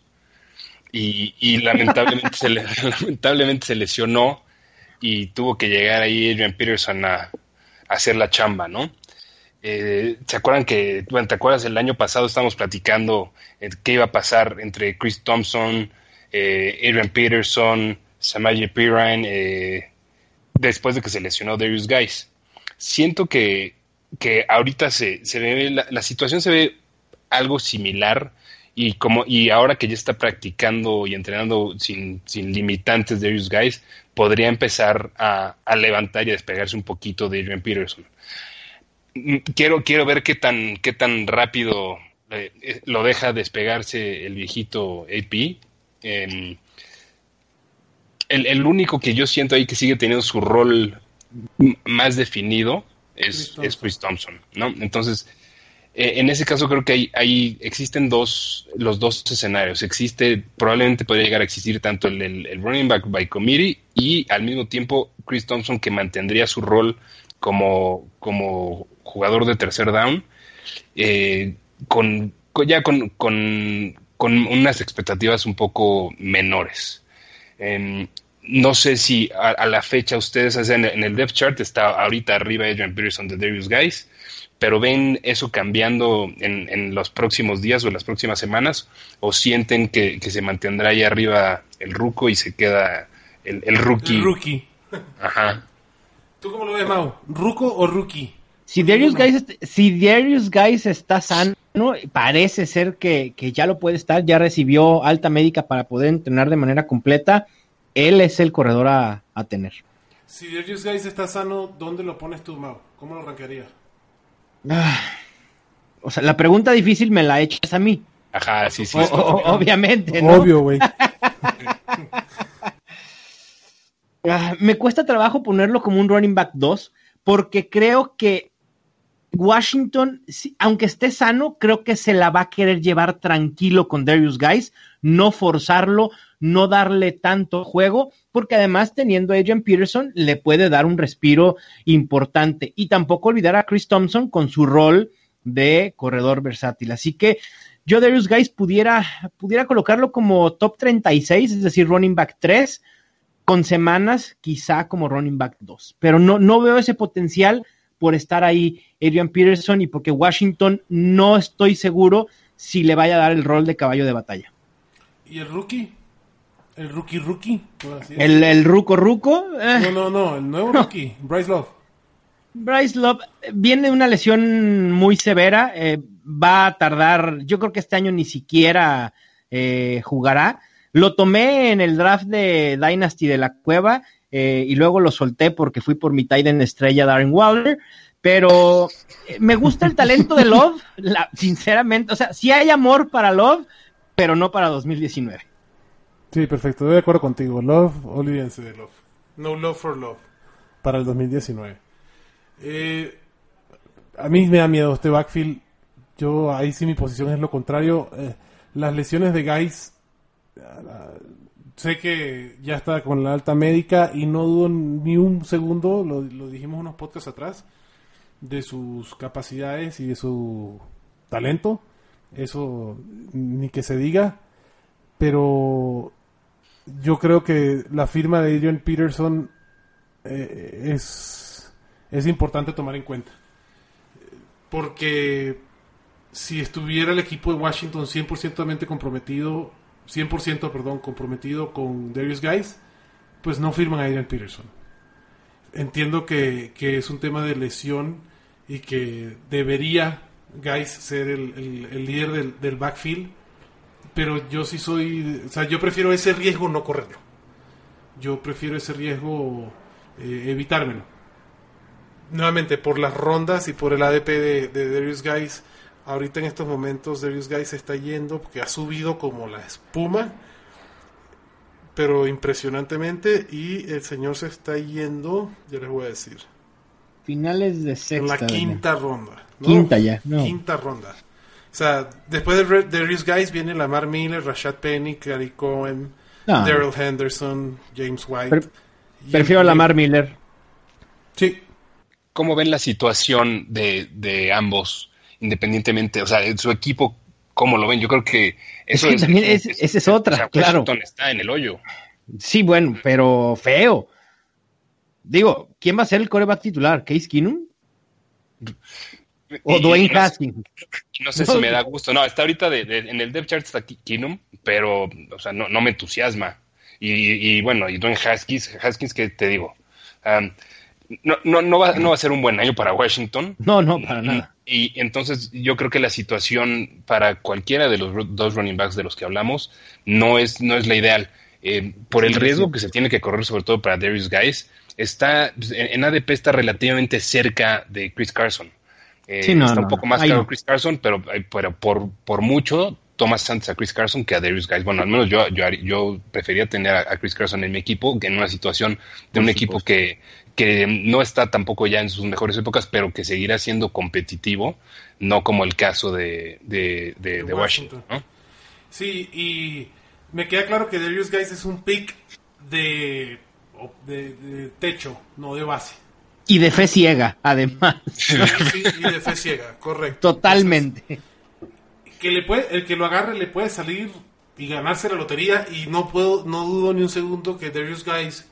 Y, lamentablemente, se le- lamentablemente se lesionó y tuvo que llegar ahí Adrian Peterson a, hacer la chamba, ¿no? Eh, ¿Se acuerdan que, bueno, te acuerdas el año pasado estábamos platicando qué iba a pasar entre Chris Thompson, eh, Adrian Peterson, Samaje Perine, eh, después de que se lesionó Darius Guys? Siento que, que ahorita se, se ve, la situación se ve algo similar y como y ahora que ya está practicando y entrenando sin, sin limitantes Darius Guys, podría empezar a, a levantar y a despegarse un poquito de Adrian Peterson Mm, quiero, quiero ver qué tan, qué tan rápido eh, eh, lo deja despegarse el viejito AP. Em, el, el único que yo siento ahí que sigue teniendo su rol más definido es Chris es Chris Thompson, ¿no? Entonces, eh, en ese caso creo que hay, hay, existen dos, los dos escenarios. Existe, probablemente podría llegar a existir tanto el, el, running back by committee y al mismo tiempo Chris Thompson que mantendría su rol como, como jugador de tercer down, eh, con, con- ya con, con, con unas expectativas un poco menores. Em, no sé si a, a la fecha ustedes hacen en el depth chart está ahorita arriba Adrian Peterson de Darius Guys, pero ven eso cambiando en, en los próximos días o en las próximas semanas o sienten que, que se mantendrá ahí arriba el ruco y se queda el, el rookie. El rookie. Ajá. ¿Tú cómo lo ves, Mau? ¿Ruco o rookie? Si Darius Guys, si Darius Guys está sano, parece ser que, que ya lo puede estar, ya recibió alta médica para poder entrenar de manera completa. Él es el corredor a, a tener. Si Darius Guys está sano, ¿dónde lo pones tú, Mau? ¿Cómo lo rankearías? Ah, o sea, la pregunta difícil me la echas a mí. Ajá, sí, sí. O- o- obviamente, ¿no? Obvio, güey. Ah, me cuesta trabajo ponerlo como un running back 2 porque creo que Washington, aunque esté sano, creo que se la va a querer llevar tranquilo con Darius Guys, no forzarlo, no darle tanto juego, porque además teniendo a Adrian Peterson le puede dar un respiro importante. Y tampoco olvidar a Chris Thompson con su rol de corredor versátil. Así que yo Darius Guys pudiera, pudiera colocarlo como top 36, es decir, running back 3, con semanas quizá como running back 2. Pero no, no veo ese potencial por estar ahí Adrian Peterson y porque Washington no estoy seguro si le vaya a dar el rol de caballo de batalla. ¿Y el rookie? ¿El rookie rookie? El, el Ruco Ruco, eh, No, no, no, el nuevo rookie, Bryce Love. Bryce Love eh, viene de una lesión muy severa, eh, va a tardar, yo creo que este año ni siquiera eh, jugará. Lo tomé en el draft de Dynasty de la Cueva y luego lo solté porque fui por mi tight end estrella Darren Waller, pero me gusta el talento de Love, la- sinceramente, o sea, sí hay amor para Love, pero no para 2019. Sí, perfecto, estoy de acuerdo contigo. Love, olvídense de Love. No Love for Love. Para el 2019. Eh, a mí me da miedo este backfield. Yo ahí sí mi posición es lo contrario. Eh, las lesiones de Guys, ah, sé que ya está con la alta médica y no dudo ni un segundo, lo, lo dijimos unos podcasts atrás, de sus capacidades y de su talento. Eso ni que se diga. Pero yo creo que la firma de Adrian Peterson eh, es, es importante tomar en cuenta. Porque si estuviera el equipo de Washington 100% comprometido, 100% perdón, comprometido con Darius Guys, pues no firman a Adrian Peterson. Entiendo que, que es un tema de lesión y que debería Guys ser el, el- el líder del, del backfield, pero yo sí soy, o sea, yo prefiero ese riesgo no correrlo. Yo prefiero ese riesgo eh, evitármelo. Nuevamente, por las rondas y por el ADP de, de Darius Guys, ahorita en estos momentos Darius Guys se está yendo porque ha subido como la espuma, pero impresionantemente, y el señor se está yendo, ya les voy a decir, Finales de en sexta. la quinta ronda. ¿no? Quinta ya, no. Quinta ronda. O sea, después de Re- Darius Guys viene Lamar Miller, Rashad Penny, Gary Cohen, No. Daryl Henderson, James White. Pre- Prefiero a Lamar Miller. Sí, ¿Cómo ven la situación de, de ambos, independientemente, o sea, en su equipo, cómo lo ven? Yo creo que eso que también es- esa es otra, o sea, claro. Washington está en el hoyo. Sí, bueno, pero feo. Digo, ¿quién va a ser el coreback titular? ¿Case Keenum? ¿O Dwayne no Haskins? No sé si me da gusto. No, está ahorita de, de- en el depth chart está Keenum, pero, o sea, no, no me entusiasma. Y, y bueno, y Dwayne Haskins, Haskins, ¿qué te digo? No, no, no, va, no va a ser un buen año para Washington. No, no, para nada. Y entonces yo creo que la situación para cualquiera de los dos running backs de los que hablamos no es, no es la ideal. Eh, por el riesgo que se tiene que correr, sobre todo para Darius Guys, está pues, en, en ADP está relativamente cerca de Chris Carson. Eh, Sí, no, está no, un poco más caro no. Chris Carson, pero, eh, pero por, por mucho tomas antes a Chris Carson que a Darius Guys. Bueno, al menos yo, yo, yo prefería tener a, a Chris Carson en mi equipo que en una situación de un equipo que, que no está tampoco ya en sus mejores épocas, pero que seguirá siendo competitivo, no como el caso de, de, de, De de Washington. ¿no? Sí, y me queda claro que Darius Guys es un pick de, de, de techo, no de base. Y de fe ciega, además. Sí, y de fe ciega, correcto. Totalmente. que le puede, el que lo agarre le puede salir y ganarse la lotería y no puedo, no dudo ni un segundo que Darius Guys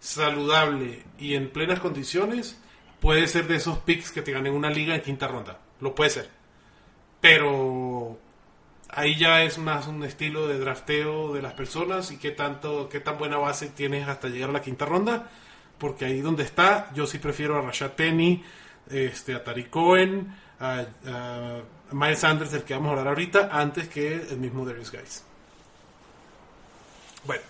saludable y en plenas condiciones puede ser de esos picks que te ganen una liga en quinta ronda. Lo puede ser. Pero ahí ya es más un estilo de drafteo de las personas y qué tanto, qué tan buena base tienes hasta llegar a la quinta ronda. Porque ahí donde está, yo sí prefiero a Rashad Penny, este, a Tariq Cohen, a, Miles Sanders, del que vamos a hablar ahorita, antes que el mismo Darius Guys. Bueno,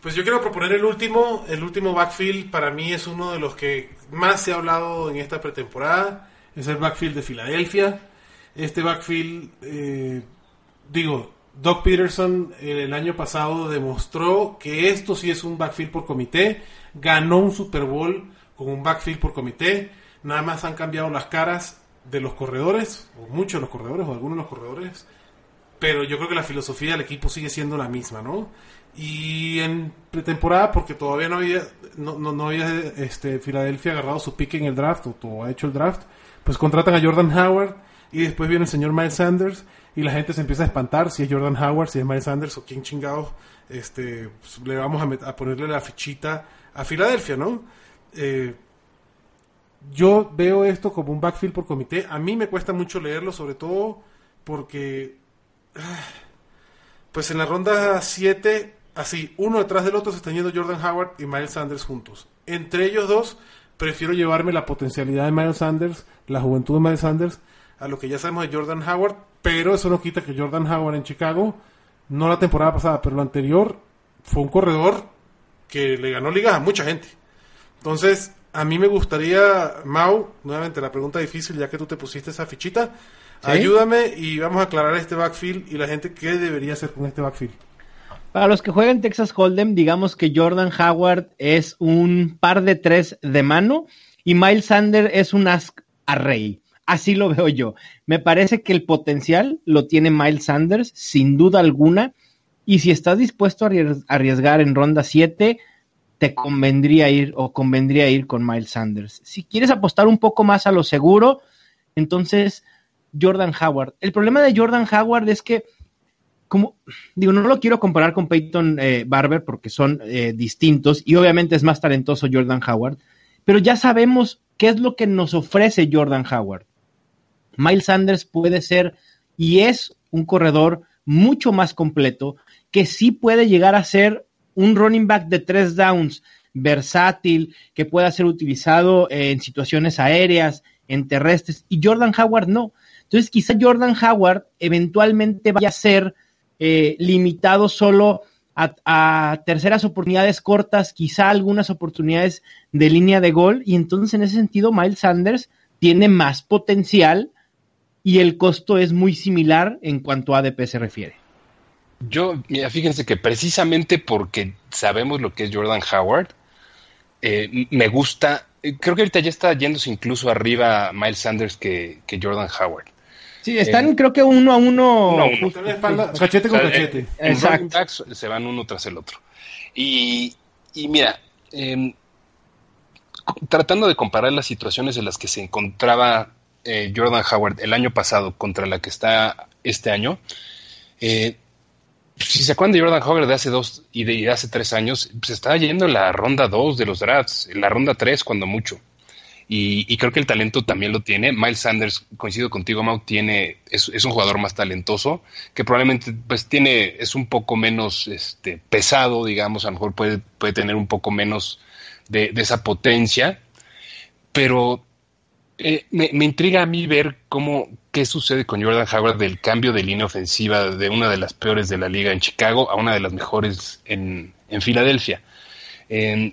pues yo quiero proponer el último. El último backfield para mí es uno de los que más se ha hablado en esta pretemporada. Es el backfield de Filadelfia. Este backfield, eh, digo, Doc Peterson eh, el año pasado demostró que esto sí es un backfield por comité. Ganó un Super Bowl con un backfield por comité. Nada más han cambiado las caras de los corredores, o muchos de los corredores, o algunos de los corredores. Pero yo creo que la filosofía del equipo sigue siendo la misma, ¿no? Y en pretemporada, porque todavía no había, no, no, no había este, Filadelfia agarrado su pick en el draft, o, o ha hecho el draft, pues contratan a Jordan Howard y después viene el señor Miles Sanders y la gente se empieza a espantar si es Jordan Howard, si es Miles Sanders o quién chingados este, pues, le vamos a, a ponerle la fichita a Filadelfia, ¿no? Eh, yo veo esto como un backfield por comité. A mí me cuesta mucho leerlo, sobre todo porque, ah, pues en la ronda 7, así, uno detrás del otro se están yendo Jordan Howard y Miles Sanders juntos. Entre ellos dos, prefiero llevarme la potencialidad de Miles Sanders, la juventud de Miles Sanders, a lo que ya sabemos de Jordan Howard, pero eso no quita que Jordan Howard en Chicago, no la temporada pasada, pero lo anterior, fue un corredor que le ganó ligas a mucha gente. Entonces, a mí me gustaría, Mau, nuevamente la pregunta difícil, ya que tú te pusiste esa fichita, ayúdame y vamos a aclarar este backfield y la gente qué debería hacer con este backfield. Para los que juegan Texas Hold'em, digamos que Jordan Howard es un par de tres de mano y Miles Sanders es un ask array. Así lo veo yo. Me parece que el potencial lo tiene Miles Sanders, sin duda alguna. Y si estás dispuesto a arries- arriesgar en ronda 7, te convendría ir o convendría ir con Miles Sanders. Si quieres apostar un poco más a lo seguro, entonces Jordan Howard. El problema de Jordan Howard es que como digo, no lo quiero comparar con Peyton eh, Barber porque son eh, distintos y obviamente es más talentoso Jordan Howard, pero ya sabemos qué es lo que nos ofrece Jordan Howard. Miles Sanders puede ser y es un corredor mucho más completo que sí puede llegar a ser un running back de tres downs versátil, que pueda ser utilizado en situaciones aéreas, en terrestres, y Jordan Howard no. Entonces quizá Jordan Howard eventualmente vaya a ser eh, limitado solo a, a, terceras oportunidades cortas, quizá algunas oportunidades de línea de gol, y entonces en ese sentido Miles Sanders tiene más potencial y el costo es muy similar en cuanto a ADP se refiere. Yo, mira, fíjense que precisamente porque sabemos lo que es Jordan Howard, eh, me gusta, creo que ahorita ya está yéndose incluso arriba Miles Sanders que, que Jordan Howard. Sí, están eh, creo que uno a uno. uno, a uno. Justo, espalda, cachete con o sea, cachete. En, en running backs se van uno tras el otro. Y, y mira, eh, tratando de comparar las situaciones en las que se encontraba eh, Jordan Howard el año pasado contra la que está este año, eh, si se acuerdan de Jordan Howard de hace dos y de, y de hace tres años, se pues estaba yendo en la ronda dos de los drafts, en la ronda tres cuando mucho. Y, y, creo que el talento también lo tiene. Miles Sanders, coincido contigo, Mau, tiene, es, es, un jugador más talentoso, que probablemente pues tiene, es un poco menos este, pesado, digamos, a lo mejor puede, puede tener un poco menos de, de esa potencia, pero eh, me, me, intriga a mí ver cómo, qué sucede con Jordan Howard del cambio de línea ofensiva de una de las peores de la liga en Chicago a una de las mejores en, en Filadelfia. Eh,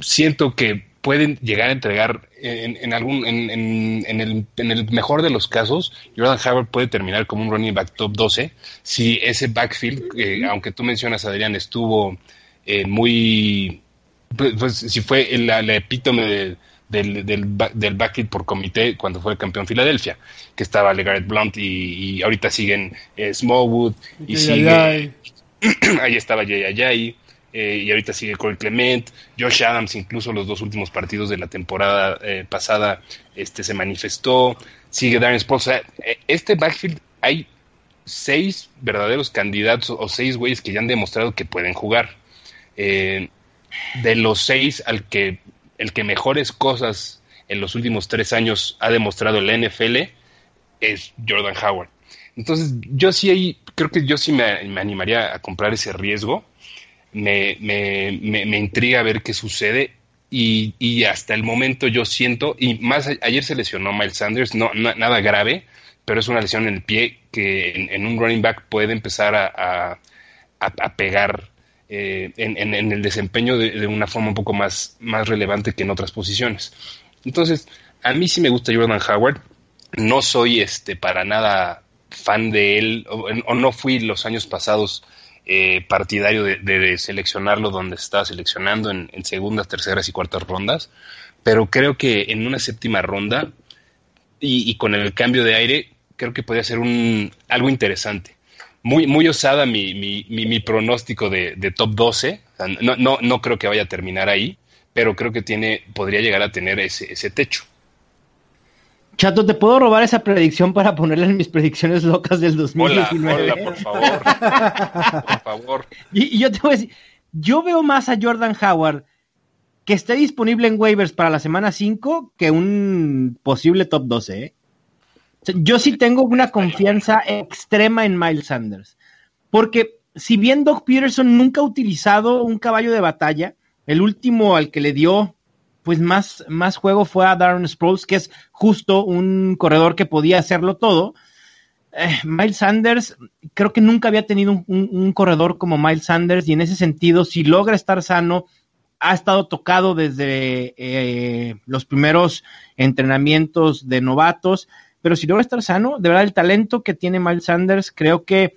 siento que pueden llegar a entregar en, en algún en, en- en el, en el mejor de los casos Jordan Howard puede terminar como un running back top 12 si ese backfield eh, aunque tú mencionas Adrián estuvo eh, muy pues, pues, si fue el, la, la epítome de- del, del, del backfield por comité cuando fue el campeón Filadelfia que estaba LeGarrette Blunt y, y ahorita siguen eh, Smallwood y sigue ahí estaba Jay Ajayi, eh, y ahorita sigue Corey Clement, Josh Adams, incluso los dos últimos partidos de la temporada eh, pasada este, se manifestó, sigue Darren Sproles. O sea, eh, este backfield hay seis verdaderos candidatos o seis güeyes que ya han demostrado que pueden jugar. Eh, de los seis, al que el que mejores cosas en los últimos tres años ha demostrado en la NFL es Jordan Howard. Entonces, yo sí creo que yo sí me, animaría a comprar ese riesgo. Me, me, me, intriga ver qué sucede. Y, y hasta el momento yo siento, y más ayer se lesionó Miles Sanders, no, na- nada grave, pero es una lesión en el pie que en, en un running back puede empezar a, a- a pegar eh, en, el desempeño de, una forma un poco más, más relevante que en otras posiciones. Entonces, a mí sí me gusta Jordan Howard. No soy este para nada fan de él, o, no fui los años pasados eh, partidario de, de seleccionarlo donde estaba seleccionando en, segundas, terceras y cuartas rondas, pero creo que en una séptima ronda y, y con el cambio de aire, creo que podría ser un, algo interesante. Muy, muy osada mi, mi, mi, mi pronóstico de, de top 12. O sea, no, no, no creo que vaya a terminar ahí, pero creo que tiene, podría llegar a tener ese, ese techo. Chato, ¿te puedo robar esa predicción para ponerla en mis predicciones locas del Hola, 2019? hola, por favor. Por favor. Y, y yo te voy a decir, yo veo más a Jordan Howard que esté disponible en waivers para la semana 5 que un posible top 12. ¿eh? Yo sí tengo una confianza extrema en Miles Sanders. Porque si bien Doug Peterson nunca ha utilizado un caballo de batalla, el último al que le dio pues más, más juego fue a Darren Sproles, que es justo un corredor que podía hacerlo todo. Eh, Miles Sanders, creo que nunca había tenido un, un- un corredor como Miles Sanders y en ese sentido, si logra estar sano, ha estado tocado desde eh, los primeros entrenamientos de novatos, pero si logra estar sano, de verdad el talento que tiene Miles Sanders, creo que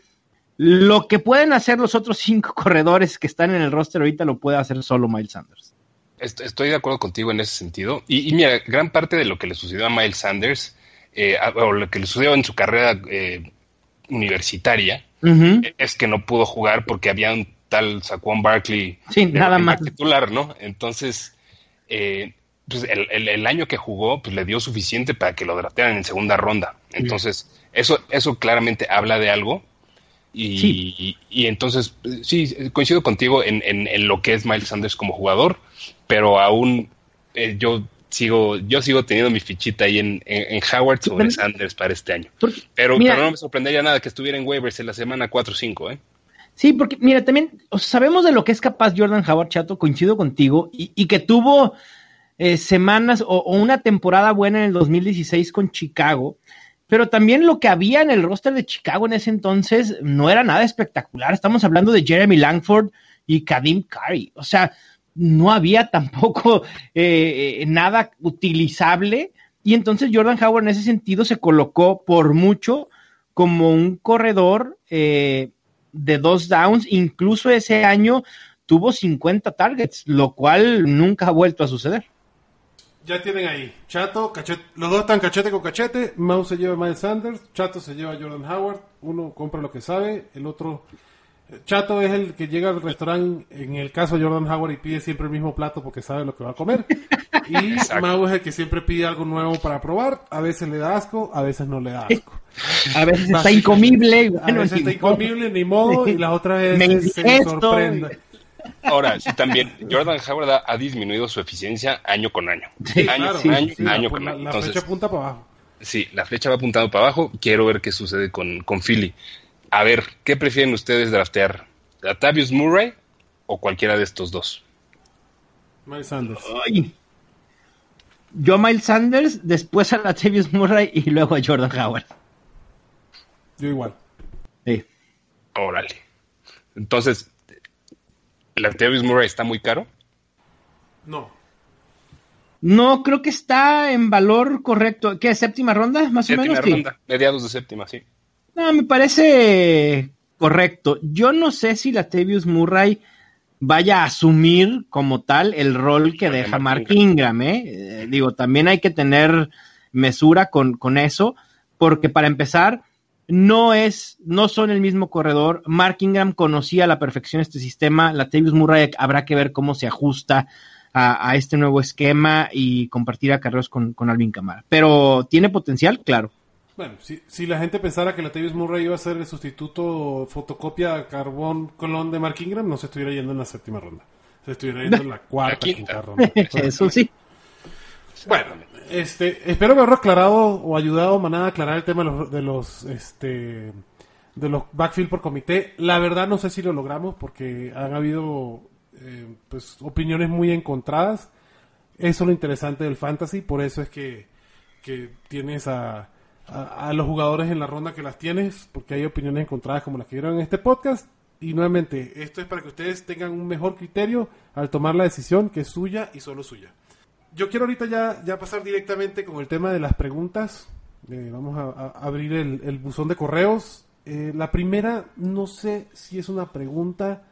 lo que pueden hacer los otros cinco corredores que están en el roster ahorita lo puede hacer solo Miles Sanders. Est- Estoy de acuerdo contigo en ese sentido. Y, y mira, gran parte de lo que le sucedió a Miles Sanders, eh, a- o lo que le sucedió en su carrera eh, universitaria, es que no pudo jugar porque había un tal Saquon Barkley Sí, de nada más. titular, ¿no? Entonces, eh, pues el, el- el año que jugó, pues le dio suficiente para que lo draftearan en segunda ronda. Entonces, eso, eso claramente habla de algo. Y, Sí. y, y entonces, sí, coincido contigo en, en- en lo que es Miles Sanders como jugador, pero aún eh, yo sigo yo sigo teniendo mi fichita ahí en, en, en Howard sobre Pero- Sanders para este año. Porque- Pero, mira- pero no me sorprendería nada que estuviera en waivers en la semana 4 o 5, ¿eh? Sí, porque mira, también o sea, sabemos de lo que es capaz Jordan Howard, Chato, coincido contigo, y, y que tuvo eh, semanas o, una temporada buena en el 2016 con Chicago, pero también lo que había en el roster de Chicago en ese entonces no era nada espectacular. Estamos hablando de Jeremy Langford y Kadim Curry. O sea, no había tampoco eh, eh, nada utilizable. Y entonces Jordan Howard en ese sentido se colocó por mucho como un corredor eh, de dos downs. Incluso ese año tuvo 50 targets, lo cual nunca ha vuelto a suceder. Ya tienen ahí. Chato, cachete. Los dos están cachete con cachete. Mouse se lleva a Miles Sanders. Chato se lleva a Jordan Howard. Uno compra lo que sabe. El otro. Chato es el que llega al restaurante, en el caso de Jordan Howard, y pide siempre el mismo plato porque sabe lo que va a comer. Y. Mau es el que siempre pide algo nuevo para probar. A veces le da asco, a veces no le da asco. A veces está incomible. A veces está incomible, ni modo, y las otras Me veces se sorprende. Ahora, sí, también Jordan Howard ha, ha disminuido su eficiencia año con año. Sí, año Claro, con año, sí, año la, con la- año. la Entonces, flecha apunta para abajo. sí, la flecha va apuntando para abajo. Quiero ver qué sucede con, con Philly. A ver, ¿qué prefieren ustedes draftear? ¿Latavius Murray o cualquiera de estos dos? Miles Sanders. Ay. Yo a Miles Sanders, después a Latavius Murray y luego a Jordan Howard. Yo igual. Sí. Órale. Entonces, ¿Latavius Murray está muy caro? No. No, creo que está en valor correcto. ¿Qué? ¿Séptima ronda? Más Séptima o menos. Sí. ronda, mediados de séptima, sí. No, me parece correcto. Yo no sé si Latavius Murray vaya a asumir como tal el rol que deja Mark Mark Ingram, ¿eh? Eh, Digo, también hay que tener mesura con, con eso, porque para empezar, no es, no son el mismo corredor. Mark Ingram conocía a la perfección este sistema. Latavius Murray habrá que ver cómo se ajusta a, a este nuevo esquema y compartir acarreos con, con Alvin Kamara. Pero tiene potencial, claro. Bueno, si, si la gente pensara que la Latavius Murray iba a ser el sustituto fotocopia carbón colón de Mark Ingram, no se estuviera yendo en la séptima ronda. Se estuviera yendo en la cuarta, La quinta. quinta ronda. Eso sí. Bueno, este, espero haberlo aclarado o ayudado Manada a aclarar el tema de los, de los, este, de los backfield por comité. La verdad no sé si lo logramos porque han habido, eh, pues, opiniones muy encontradas. Eso es lo interesante del fantasy, por eso es que, que tienes a, a los jugadores en la ronda que las tienes, porque hay opiniones encontradas como las que vieron en este podcast. Y nuevamente, esto es para que ustedes tengan un mejor criterio al tomar la decisión que es suya y solo suya. Yo quiero ahorita ya, ya pasar directamente con el tema de las preguntas. Eh, vamos a, a abrir el, el buzón de correos. Eh, la primera, no sé si es una pregunta.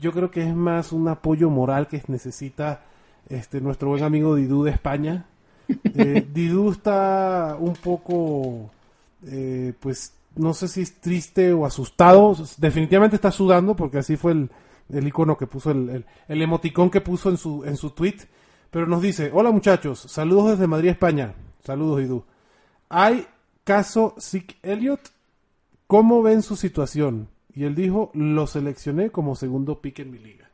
Yo creo que es más un apoyo moral que necesita este nuestro buen amigo Didú de España. Eh, Didú está un poco, eh, pues, no sé si es triste o asustado. Definitivamente está sudando porque así fue el, el icono que puso, el, el, el emoticón que puso en su, en su tweet. Pero nos dice, hola muchachos, saludos desde Madrid, España. Saludos, Didú. ¿Hay caso Sick Elliott? ¿Cómo ven su situación? Y él dijo, lo seleccioné como segundo pick en mi liga.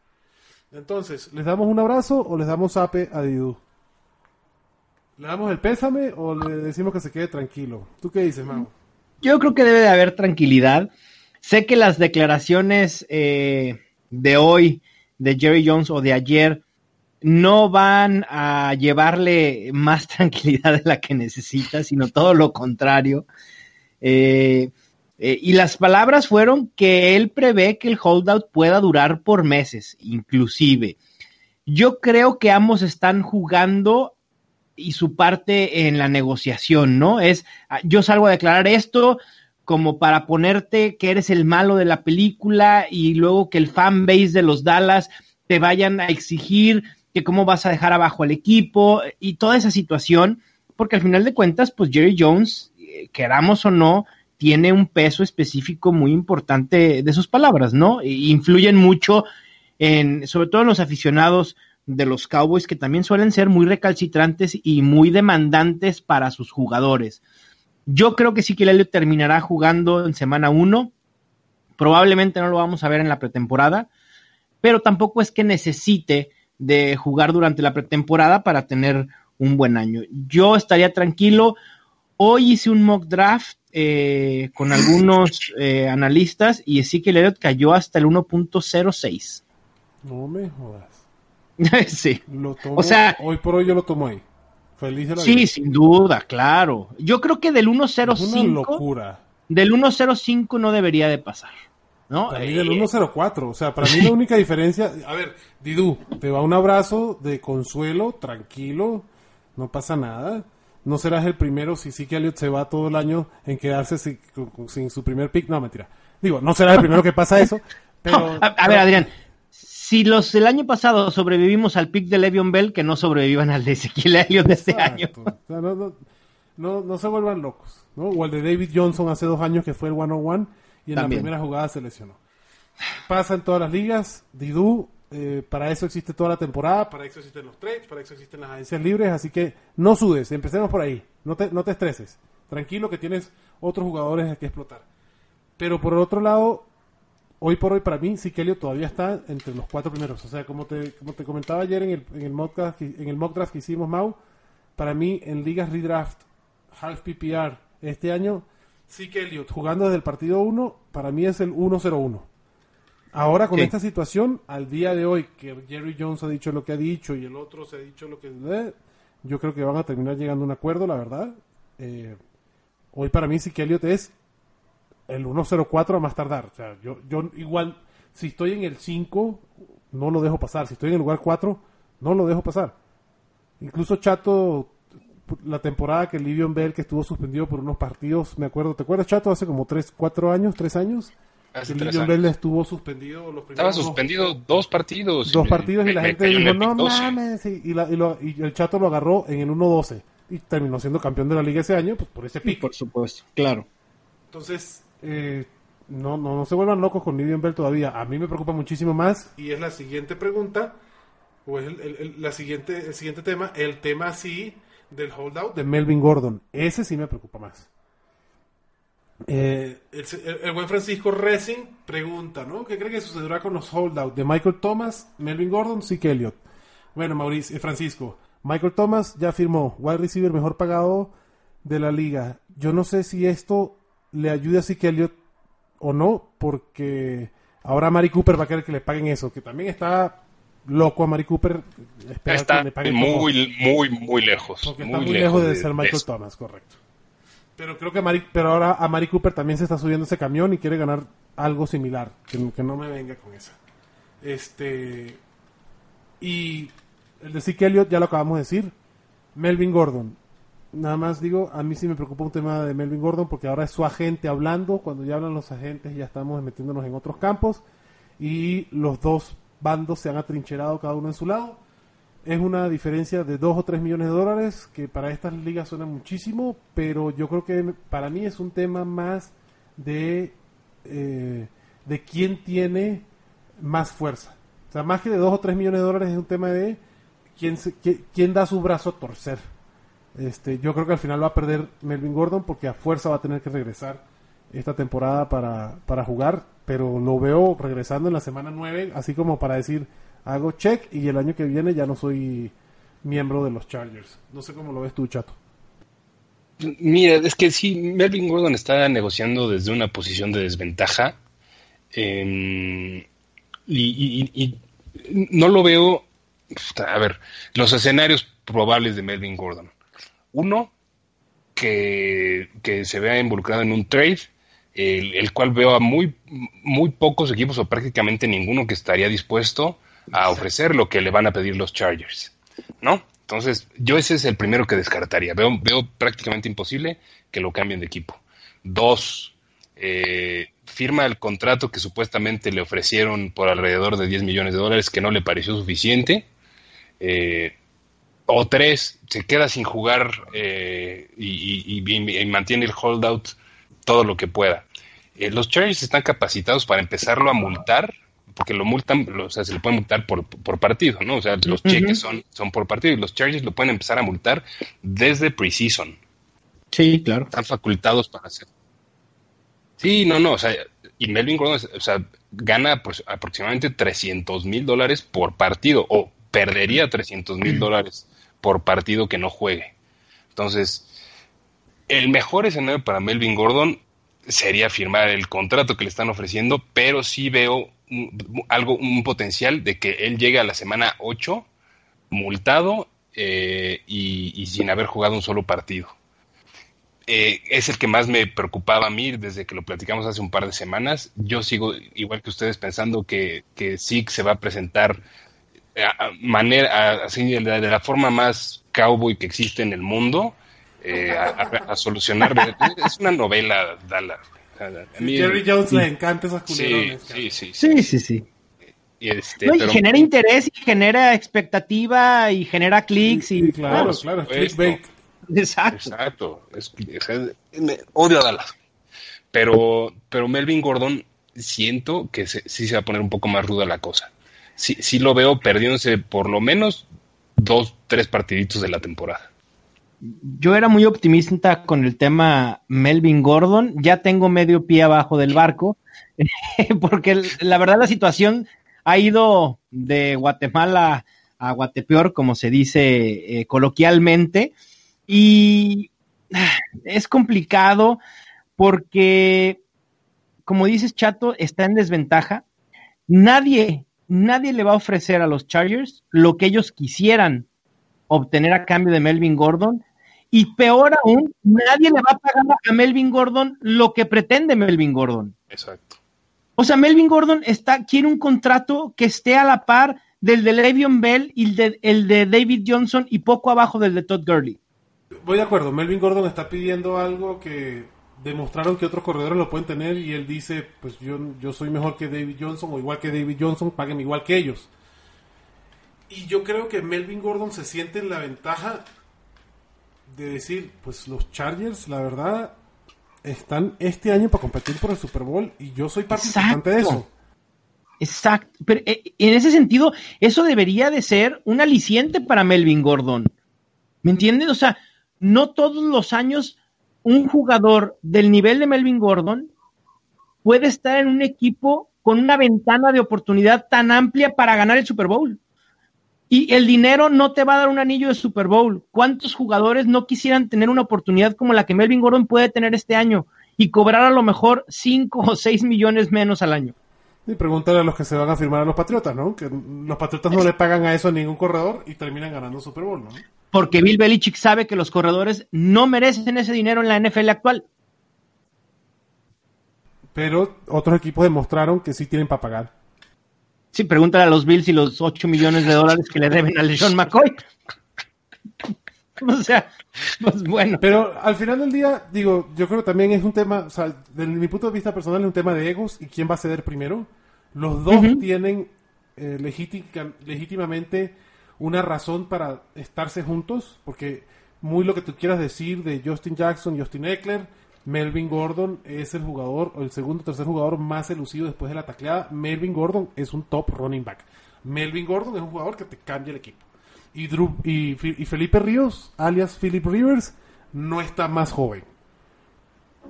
Entonces, ¿les damos un abrazo o les damos ape a Didú? ¿Le damos el pésame o le decimos que se quede tranquilo? ¿Tú qué dices, Mau? Yo creo que debe de haber tranquilidad. Sé que las declaraciones eh, de hoy de Jerry Jones o de ayer no van a llevarle más tranquilidad de la que necesita, sino todo lo contrario. Eh, eh, y las palabras fueron que él prevé que el holdout pueda durar por meses, inclusive. Yo creo que ambos están jugando y su parte en la negociación, ¿no? Es, ah, yo salgo a declarar esto como para ponerte que eres el malo de la película y luego que el fan base de los Dallas te vayan a exigir que cómo vas a dejar abajo al equipo y toda esa situación, porque al final de cuentas, pues Jerry Jones, eh, queramos o no, tiene un peso específico muy importante de sus palabras, ¿no? E influyen mucho en, sobre todo en los aficionados de los Cowboys, que también suelen ser muy recalcitrantes y muy demandantes para sus jugadores. Yo creo que sí que Elliott terminará jugando en semana 1. Probablemente no lo vamos a ver en la pretemporada, pero tampoco es que necesite de jugar durante la pretemporada para tener un buen año. Yo estaría tranquilo. Hoy hice un mock draft eh, con algunos eh, analistas y Ezekiel Elliott cayó hasta el 1.06. No me jodas. sí. Lo tomo, O sea- hoy por hoy yo lo tomo ahí. Feliz de la Sí, vida. sin duda, claro. Yo creo que del Es una 1.05 locura. del 1.05 no debería de pasar. ¿No? Para mí Eh, del 104. O sea, para mí la única diferencia. A ver, Didú, te va un abrazo de consuelo, tranquilo, no pasa nada. No serás el primero si sí que Elliot se va todo el año en quedarse sin, sin su primer pick. No, mentira. Digo, no serás el primero que pasa eso. Pero, No, a, a ver, Adrián, si los del año pasado sobrevivimos al pick de Le'Veon Bell, que no sobrevivan al de Ezequiel Elliott de este año. O sea, no, no, no, no se vuelvan locos. ¿no? O el de David Johnson hace dos años que fue el 101 y en También. la primera jugada se lesionó. Pasa en todas las ligas. Didú, eh, para eso existe toda la temporada, para eso existen los trades, para eso existen las agencias libres. Así que no sudes, empecemos por ahí. No te, no te estreses. Tranquilo que tienes otros jugadores que explotar. Pero por el otro lado, hoy por hoy para mí, sí que Elliot todavía está entre los cuatro primeros. O sea, como te, como te comentaba ayer en el, en el, mock draft, en el mock draft que hicimos, Mau, para mí en ligas redraft, half PPR, este año, sí que Elliot jugando desde el partido 1, para mí es el 1-0-1. Ahora con Sí. esta situación, al día de hoy, que Jerry Jones ha dicho lo que ha dicho y el otro se ha dicho lo que... eh, yo creo que van a terminar llegando a un acuerdo, la verdad. Eh, hoy para mí sí que Elliot es el 1-0-4 a más tardar. O sea, yo, yo igual, si estoy en el 5, no lo dejo pasar. Si estoy en el lugar 4, no lo dejo pasar. Incluso Chato, la temporada que Livion Bell, que estuvo suspendido por unos partidos, me acuerdo, ¿te acuerdas Chato? Hace como 3, 4 años, 3 años. Hace que tres Livion años. Bell estuvo suspendido los Estaba primeros suspendido dos partidos. dos me- partidos y la me gente dijo, no Big 12". mames, y, y la- y lo- y el Chato lo agarró en el 1-12 y terminó siendo campeón de la liga ese año, pues por ese Sí, pick. por supuesto, claro. Entonces, eh, no, no, no se vuelvan locos con Livion Bell todavía. A mí me preocupa muchísimo más y es la siguiente pregunta, o es el, el- el- la siguiente, el siguiente tema, el tema sí del holdout de Melvin Gordon. Ese sí me preocupa más. Eh, el, el- el buen Francisco Racing pregunta, ¿no? ¿Qué cree que sucederá con los holdouts de Michael Thomas, Melvin Gordon, Zeke Elliott? Bueno, Mauricio, eh, Francisco, Michael Thomas ya firmó wide receiver mejor pagado de la liga. Yo no sé si esto le ayuda a Zeke Elliott o no, porque ahora Mari Cooper va a querer que le paguen eso, que también está loco a Mari Cooper. Está que le paguen como- muy, muy, muy lejos. porque está muy lejos de, ser Michael. Thomas, correcto. Pero creo que Mari, pero ahora a Mari Cooper también se está subiendo ese camión y quiere ganar algo similar. Que, que no me venga con esa. Este. Y el de Zeke Elliott ya lo acabamos de decir. Melvin Gordon. Nada más digo, a mí sí me preocupa un tema de Melvin Gordon porque ahora es su agente hablando. Cuando ya hablan los agentes ya estamos metiéndonos en otros campos. Y los dos bandos se han atrincherado cada uno en su lado. Es una diferencia de 2 o 3 millones de dólares que para estas ligas suena muchísimo, pero yo creo que para mí es un tema más de, eh, de quién tiene más fuerza. O sea, más que de 2 o 3 millones de dólares es un tema de quién, se- qui- quién da su brazo a torcer. Este, yo creo que al final va a perder Melvin Gordon porque a fuerza va a tener que regresar esta temporada para, para jugar, pero lo veo regresando en la semana 9, así como para decir, hago check y el año que viene ya no soy miembro de los Chargers. No sé cómo lo ves tú, Chato. Mira, es que sí, Melvin Gordon está negociando desde una posición de desventaja. eh, y, no lo veo. A ver, los escenarios probables de Melvin Gordon. Uno, que se vea involucrado en un trade, el, el cual veo a muy, muy pocos equipos o prácticamente ninguno que estaría dispuesto a ofrecer lo que le van a pedir los Chargers. ¿No? Entonces, yo ese es el primero que descartaría. Veo, veo prácticamente imposible que lo cambien de equipo. Dos, eh, firma el contrato que supuestamente le ofrecieron por alrededor de 10 millones de dólares que no le pareció suficiente. Eh, o tres, se queda sin jugar eh, y, y- y- y mantiene el holdout todo lo que pueda. Eh, los Chargers están capacitados para empezarlo a multar, porque lo multan, lo- o sea, se le puede multar por, por partido, ¿no? O sea, los cheques son, son por partido y los Chargers lo pueden empezar a multar desde preseason. Sí, claro. Están facultados para hacer. Sí, no, no, o sea, y Melvin Gordon, o sea, gana pues, aproximadamente 300 mil dólares por partido, o perdería 300 mil dólares por partido que no juegue. Entonces, el mejor escenario para Melvin Gordon sería firmar el contrato que le están ofreciendo, pero sí veo un- algo, un potencial de que él llegue a la semana 8 multado eh, y, sin haber jugado un solo partido. Eh, es el que más me preocupaba a mí desde que lo platicamos hace un par de semanas. Yo sigo igual que ustedes pensando que, que se va a presentar a manera, de la forma más cowboy que existe en el mundo eh, a, a- a solucionar. Es una novela, Dallas. A mí- Jerry Jones le encanta esas culerones. sí, sí, sí. Sí, sí, sí. Y este, No, y pero- genera interés y genera expectativa y genera clics y Sí, claro, claro, clickbait. exacto. Exacto. Es, es- me- odio a Dallas. Pero, pero Melvin Gordon siento que se- sí se va a poner un poco más ruda la cosa. Sí, sí lo veo perdiéndose por lo menos dos, tres partiditos de la temporada. Yo era muy optimista con el tema Melvin Gordon. Ya tengo medio pie abajo del barco, porque la verdad la situación ha ido de Guatemala a Guatepeor, como se dice eh, coloquialmente, y es complicado porque, como dices, Chato está en desventaja. Nadie, nadie le va a ofrecer a los Chargers lo que ellos quisieran obtener a cambio de Melvin Gordon. Y peor aún, nadie le va a pagar a Melvin Gordon lo que pretende Melvin Gordon. Exacto. O sea, Melvin Gordon está, quiere un contrato que esté a la par del de Le'Veon Bell y el de, el de David Johnson y poco abajo del de Todd Gurley. Voy de acuerdo, Melvin Gordon está pidiendo algo que demostraron que otros corredores lo pueden tener y él dice, pues yo, yo soy mejor que David Johnson o igual que David Johnson, páguenme igual que ellos. Y yo creo que Melvin Gordon se siente en la ventaja de decir, pues los Chargers, la verdad, están este año para competir por el Super Bowl y yo soy participante de eso. Exacto. Pero eh, en ese sentido, eso debería de ser un aliciente para Melvin Gordon. ¿Me entiendes? O sea, no todos los años un jugador del nivel de Melvin Gordon puede estar en un equipo con una ventana de oportunidad tan amplia para ganar el Super Bowl. Y el dinero no te va a dar un anillo de Super Bowl. ¿Cuántos jugadores no quisieran tener una oportunidad como la que Melvin Gordon puede tener este año y cobrar a lo mejor 5 o 6 millones menos al año? Y pregúntale a los que se van a firmar a los Patriotas, ¿no? Que los Patriotas no le pagan a eso a ningún corredor y terminan ganando Super Bowl, ¿no? Porque Bill Belichick sabe que los corredores no merecen ese dinero en la NFL actual. Pero otros equipos demostraron que sí tienen para pagar. Sí, pregúntale a los Bills y los 8 millones de dólares que le deben a LeSean McCoy. o sea, pues bueno. Pero al final del día, digo, yo creo que también es un tema, o sea, desde mi punto de vista personal es un tema de egos y quién va a ceder primero. Los dos Ujú. tienen eh, legítimamente una razón para estarse juntos, porque muy lo que tú quieras decir de Justin Jackson, Justin Eckler, Melvin Gordon es el jugador, o el segundo o tercer jugador más elusivo después de la tacleada. Melvin Gordon es un top running back. Melvin Gordon es un jugador que te cambia el equipo. Y, Drew, y, Felipe Ríos, alias Philip Rivers, no está más joven.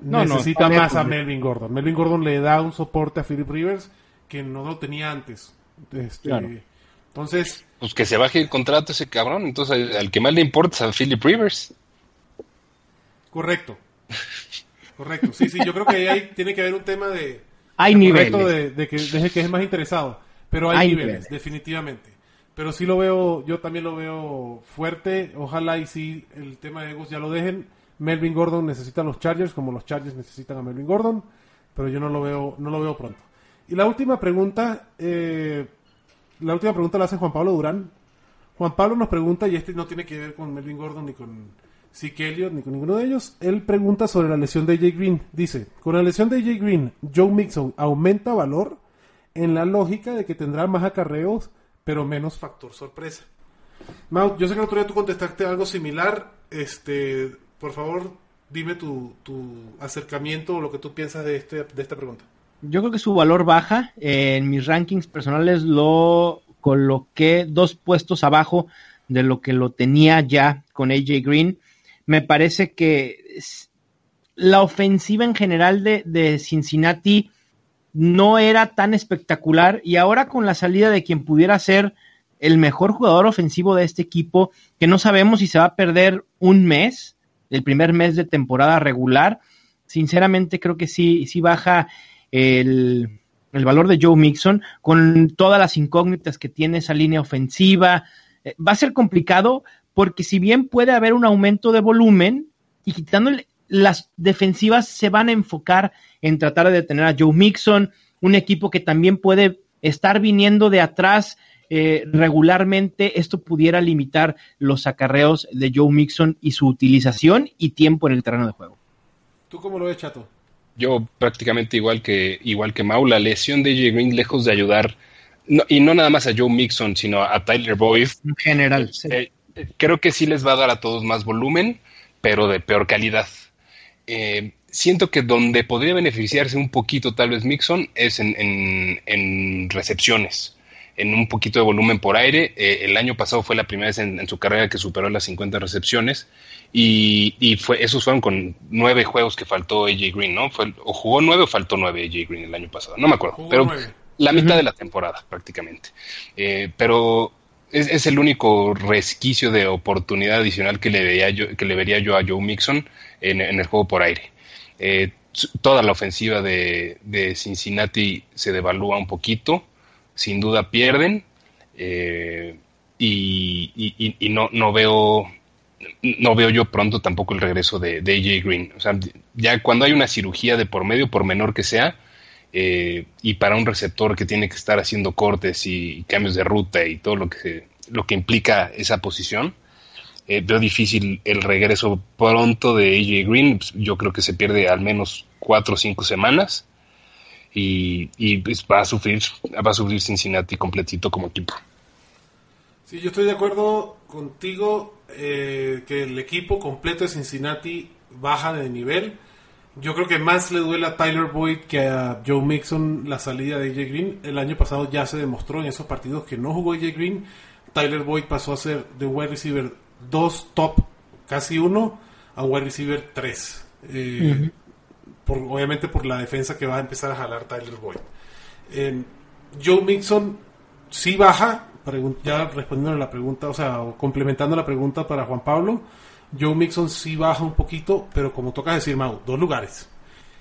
No, Necesita más a ¿no? Melvin Gordon. Melvin Gordon le da un soporte a Philip Rivers que no lo tenía antes. Este, Claro. Entonces, Pues que se baje el contrato ese cabrón. Entonces, al, al que más le importa es a Philip Rivers. correcto. Correcto. Sí, sí, yo creo que ahí hay- tiene que haber un tema de... Hay niveles. de, de que, de que es más interesado. Pero hay, Hay niveles, niveles. definitivamente. Pero sí lo veo, yo también lo veo fuerte. Ojalá y sí el tema de egos ya lo dejen. Melvin Gordon necesita a los Chargers como los Chargers necesitan a Melvin Gordon. Pero yo no lo veo, no lo veo pronto. Y la última pregunta, eh, la última pregunta la hace Juan Pablo Durán. Juan Pablo nos pregunta, y este no tiene que ver con Melvin Gordon ni con Zeke Elliott ni con ninguno de ellos. Él pregunta sobre la lesión de AJ Green. Dice, con la lesión de AJ Green, Joe Mixon aumenta valor en la lógica de que tendrá más acarreos, pero menos factor sorpresa. Mau, yo sé que el otro día tú contestaste algo similar. Este, por favor, dime tu, tu acercamiento o lo que tú piensas de, este, de esta pregunta. Yo creo que su valor baja. En mis rankings personales lo coloqué dos puestos abajo de lo que lo tenía ya con AJ Green. Me parece que la ofensiva en general de, de Cincinnati no era tan espectacular y ahora con la salida de quien pudiera ser el mejor jugador ofensivo de este equipo, que no sabemos si se va a perder un mes, el primer mes de temporada regular, sinceramente creo que sí, sí baja el, el valor de Joe Mixon con todas las incógnitas que tiene esa línea ofensiva. Eh, va a ser complicado porque si bien puede haber un aumento de volumen y quitándole las defensivas se van a enfocar en tratar de detener a Joe Mixon, un equipo que también puede estar viniendo de atrás eh, regularmente, esto pudiera limitar los acarreos de Joe Mixon y su utilización y tiempo en el terreno de juego. ¿Tú cómo lo ves, Chato? Yo prácticamente igual que igual que Mau, la lesión de AJ Green lejos de ayudar no- y no nada más a Joe Mixon, sino a Tyler Boyd, En general. Eh, eh, creo que sí les va a dar a todos más volumen, pero de peor calidad. Eh, siento que donde podría beneficiarse un poquito tal vez Mixon es en, en- en recepciones, en un poquito de volumen por aire. Eh, el año pasado fue la primera vez en, en su carrera que superó las 50 recepciones y, y fue, esos fueron con nueve juegos que faltó AJ Green, ¿no? Fue, o jugó nueve o faltó nueve AJ Green el año pasado, no me acuerdo, Jugó pero nueve. la mitad de la temporada prácticamente. Eh, pero es, es el único resquicio de oportunidad adicional que le, veía yo, que le vería yo a Joe Mixon en, en el juego por aire. Eh, toda la ofensiva de, de Cincinnati se devalúa un poquito, sin duda pierden, eh, y- y no, no veo no veo yo pronto tampoco el regreso de, de AJ Green. O sea, ya cuando hay una cirugía de por medio, por menor que sea, eh, y para un receptor que tiene que estar haciendo cortes y, cambios de ruta y todo lo que, lo que implica esa posición, eh, veo difícil el regreso pronto de AJ Green. Yo creo que se pierde al menos cuatro o cinco semanas y, y pues, va a sufrir va a sufrir Cincinnati completito como equipo. Sí, yo estoy de acuerdo contigo eh, que el equipo completo de Cincinnati baja de nivel. Yo creo que más le duele a Tyler Boyd que a Joe Mixon la salida de AJ Green. El año pasado ya se demostró en esos partidos que no jugó AJ Green. Tyler Boyd pasó a ser de wide receiver 2 top, casi uno, a wide receiver 3. Eh, por, obviamente por la defensa que va a empezar a jalar Tyler Boyd. Eh, Joe Mixon sí baja, ya respondiendo a la pregunta, o sea, complementando la pregunta para Juan Pablo, Joe Mixon sí baja un poquito, pero como toca decir, Mau, dos lugares.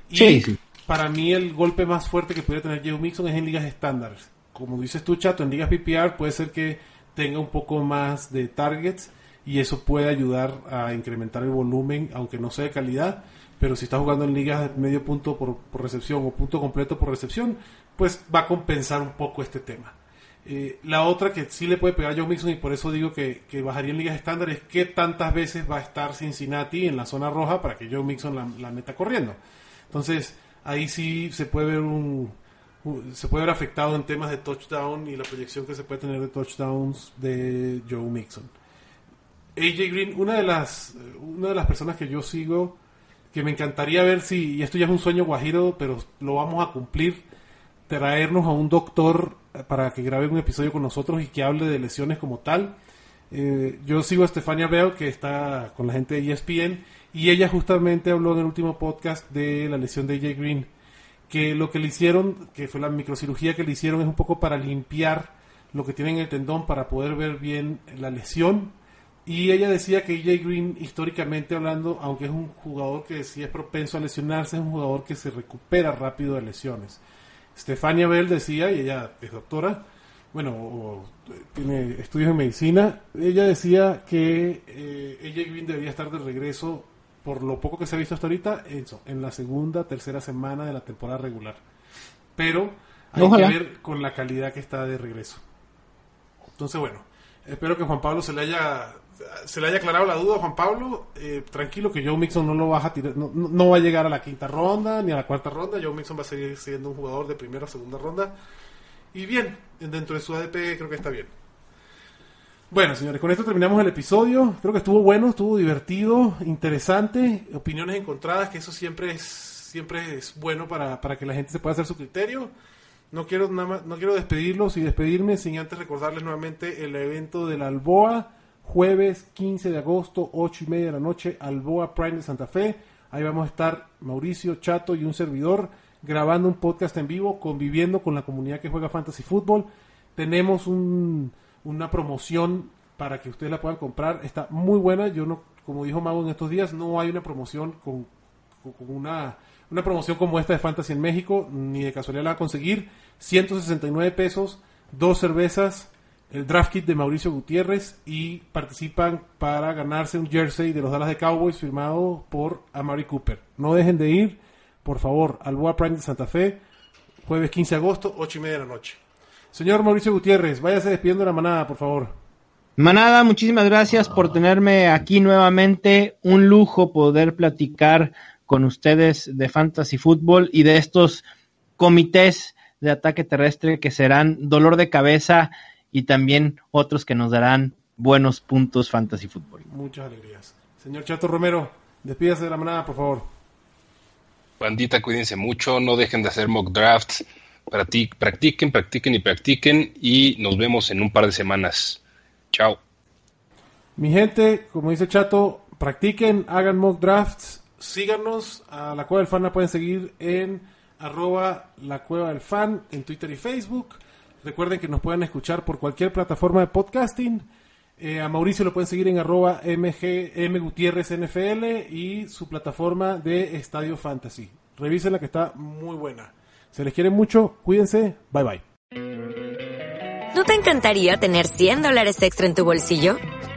Y para mí el golpe más fuerte que puede tener Joe Mixon es en ligas estándares. Como dices tú, Chato, en ligas PPR puede ser que tenga un poco más de targets y eso puede ayudar a incrementar el volumen, aunque no sea de calidad. Pero si está jugando en ligas de medio punto por, por recepción o punto completo por recepción, pues va a compensar un poco este tema. Eh, la otra que sí le puede pegar a Joe Mixon y por eso digo que, bajaría en ligas estándar es qué tantas veces va a estar Cincinnati en la zona roja para que Joe Mixon la, meta corriendo. Entonces ahí sí se puede ver un, se puede ver afectado en temas de touchdown y la proyección que se puede tener de touchdowns de Joe Mixon. AJ Green, una de las una de las personas que yo sigo que me encantaría ver si y esto ya es un sueño guajiro, pero lo vamos a cumplir traernos a un doctor para que grabe un episodio con nosotros y que hable de lesiones como tal. Eh, yo sigo a Stefania Bell, que está con la gente de ESPN, y ella justamente habló en el último podcast de la lesión de AJ Green, que lo que le hicieron, que fue la microcirugía que le hicieron, es un poco para limpiar lo que tiene en el tendón para poder ver bien la lesión. Y ella decía que AJ Green, históricamente hablando, aunque es un jugador que sí es propenso a lesionarse, es un jugador que se recupera rápido de lesiones. Stefania Bell decía, y ella es doctora, bueno, tiene estudios en medicina, ella decía que eh, AJ Green debería estar de regreso, por lo poco que se ha visto hasta ahorita, en la segunda, tercera semana de la temporada regular. Pero hay que ver con la calidad que está de regreso. Entonces, bueno, espero que Juan Pablo se le haya se le haya aclarado la duda a Juan Pablo, eh, tranquilo que Joe Mixon no lo va a no, va a llegar a la quinta ronda ni a la cuarta ronda. Joe Mixon va a seguir siendo un jugador de primera o segunda ronda. Y bien, dentro de su ADP creo que está bien. Bueno, señores, con esto terminamos el episodio. Creo que estuvo bueno, estuvo divertido, interesante, opiniones encontradas, que eso siempre es, siempre es bueno para, para que la gente se pueda hacer su criterio. No quiero, nada más, no quiero despedirlos y despedirme sin antes recordarles nuevamente el evento de la Alboa jueves 15 de agosto, 8 y media de la noche, Alboa Prime de Santa Fe. Ahí vamos a estar Mauricio, Chato y un servidor grabando un podcast en vivo, conviviendo con la comunidad que juega Fantasy Football. Tenemos una promoción para que ustedes la puedan comprar. Está muy buena. Yo no, como dijo Mago en estos días, no hay una promoción con, una, una promoción como esta de Fantasy en México, ni de casualidad la va a conseguir. 169 pesos, dos cervezas, el draft kit de Mauricio Gutiérrez y participan para ganarse un jersey de los Dallas de Cowboys firmado por Amari Cooper. No dejen de ir, por favor, al Boa Prime de Santa Fe, jueves 15 de agosto, 8 y media de la noche. Señor Mauricio Gutiérrez, váyase despidiendo la manada, por favor. Manada, muchísimas gracias por tenerme aquí nuevamente. Un lujo poder platicar con ustedes de Fantasy Football y de estos comités de ataque terrestre que serán dolor de cabeza y también otros que nos darán buenos puntos fantasy fútbol. Muchas alegrías. Señor Chato Romero, despídase de la manada, por favor. Bandita, cuídense mucho, no dejen de hacer mock drafts. Practiquen, practiquen y practiquen y nos vemos en un par de semanas. Chao. Mi gente, como dice Chato, practiquen, hagan mock drafts, síganos. A la Cueva del Fan la pueden seguir en arroba la Cueva del Fan en Twitter y Facebook. Recuerden que nos pueden escuchar por cualquier plataforma de podcasting. Eh, a Mauricio lo pueden seguir en arroba NFL y su plataforma de Estadio Fantasy. Revísenla que está muy buena. Se les quiere mucho, cuídense, bye bye. ¿No te encantaría tener 100 dólares extra en tu bolsillo?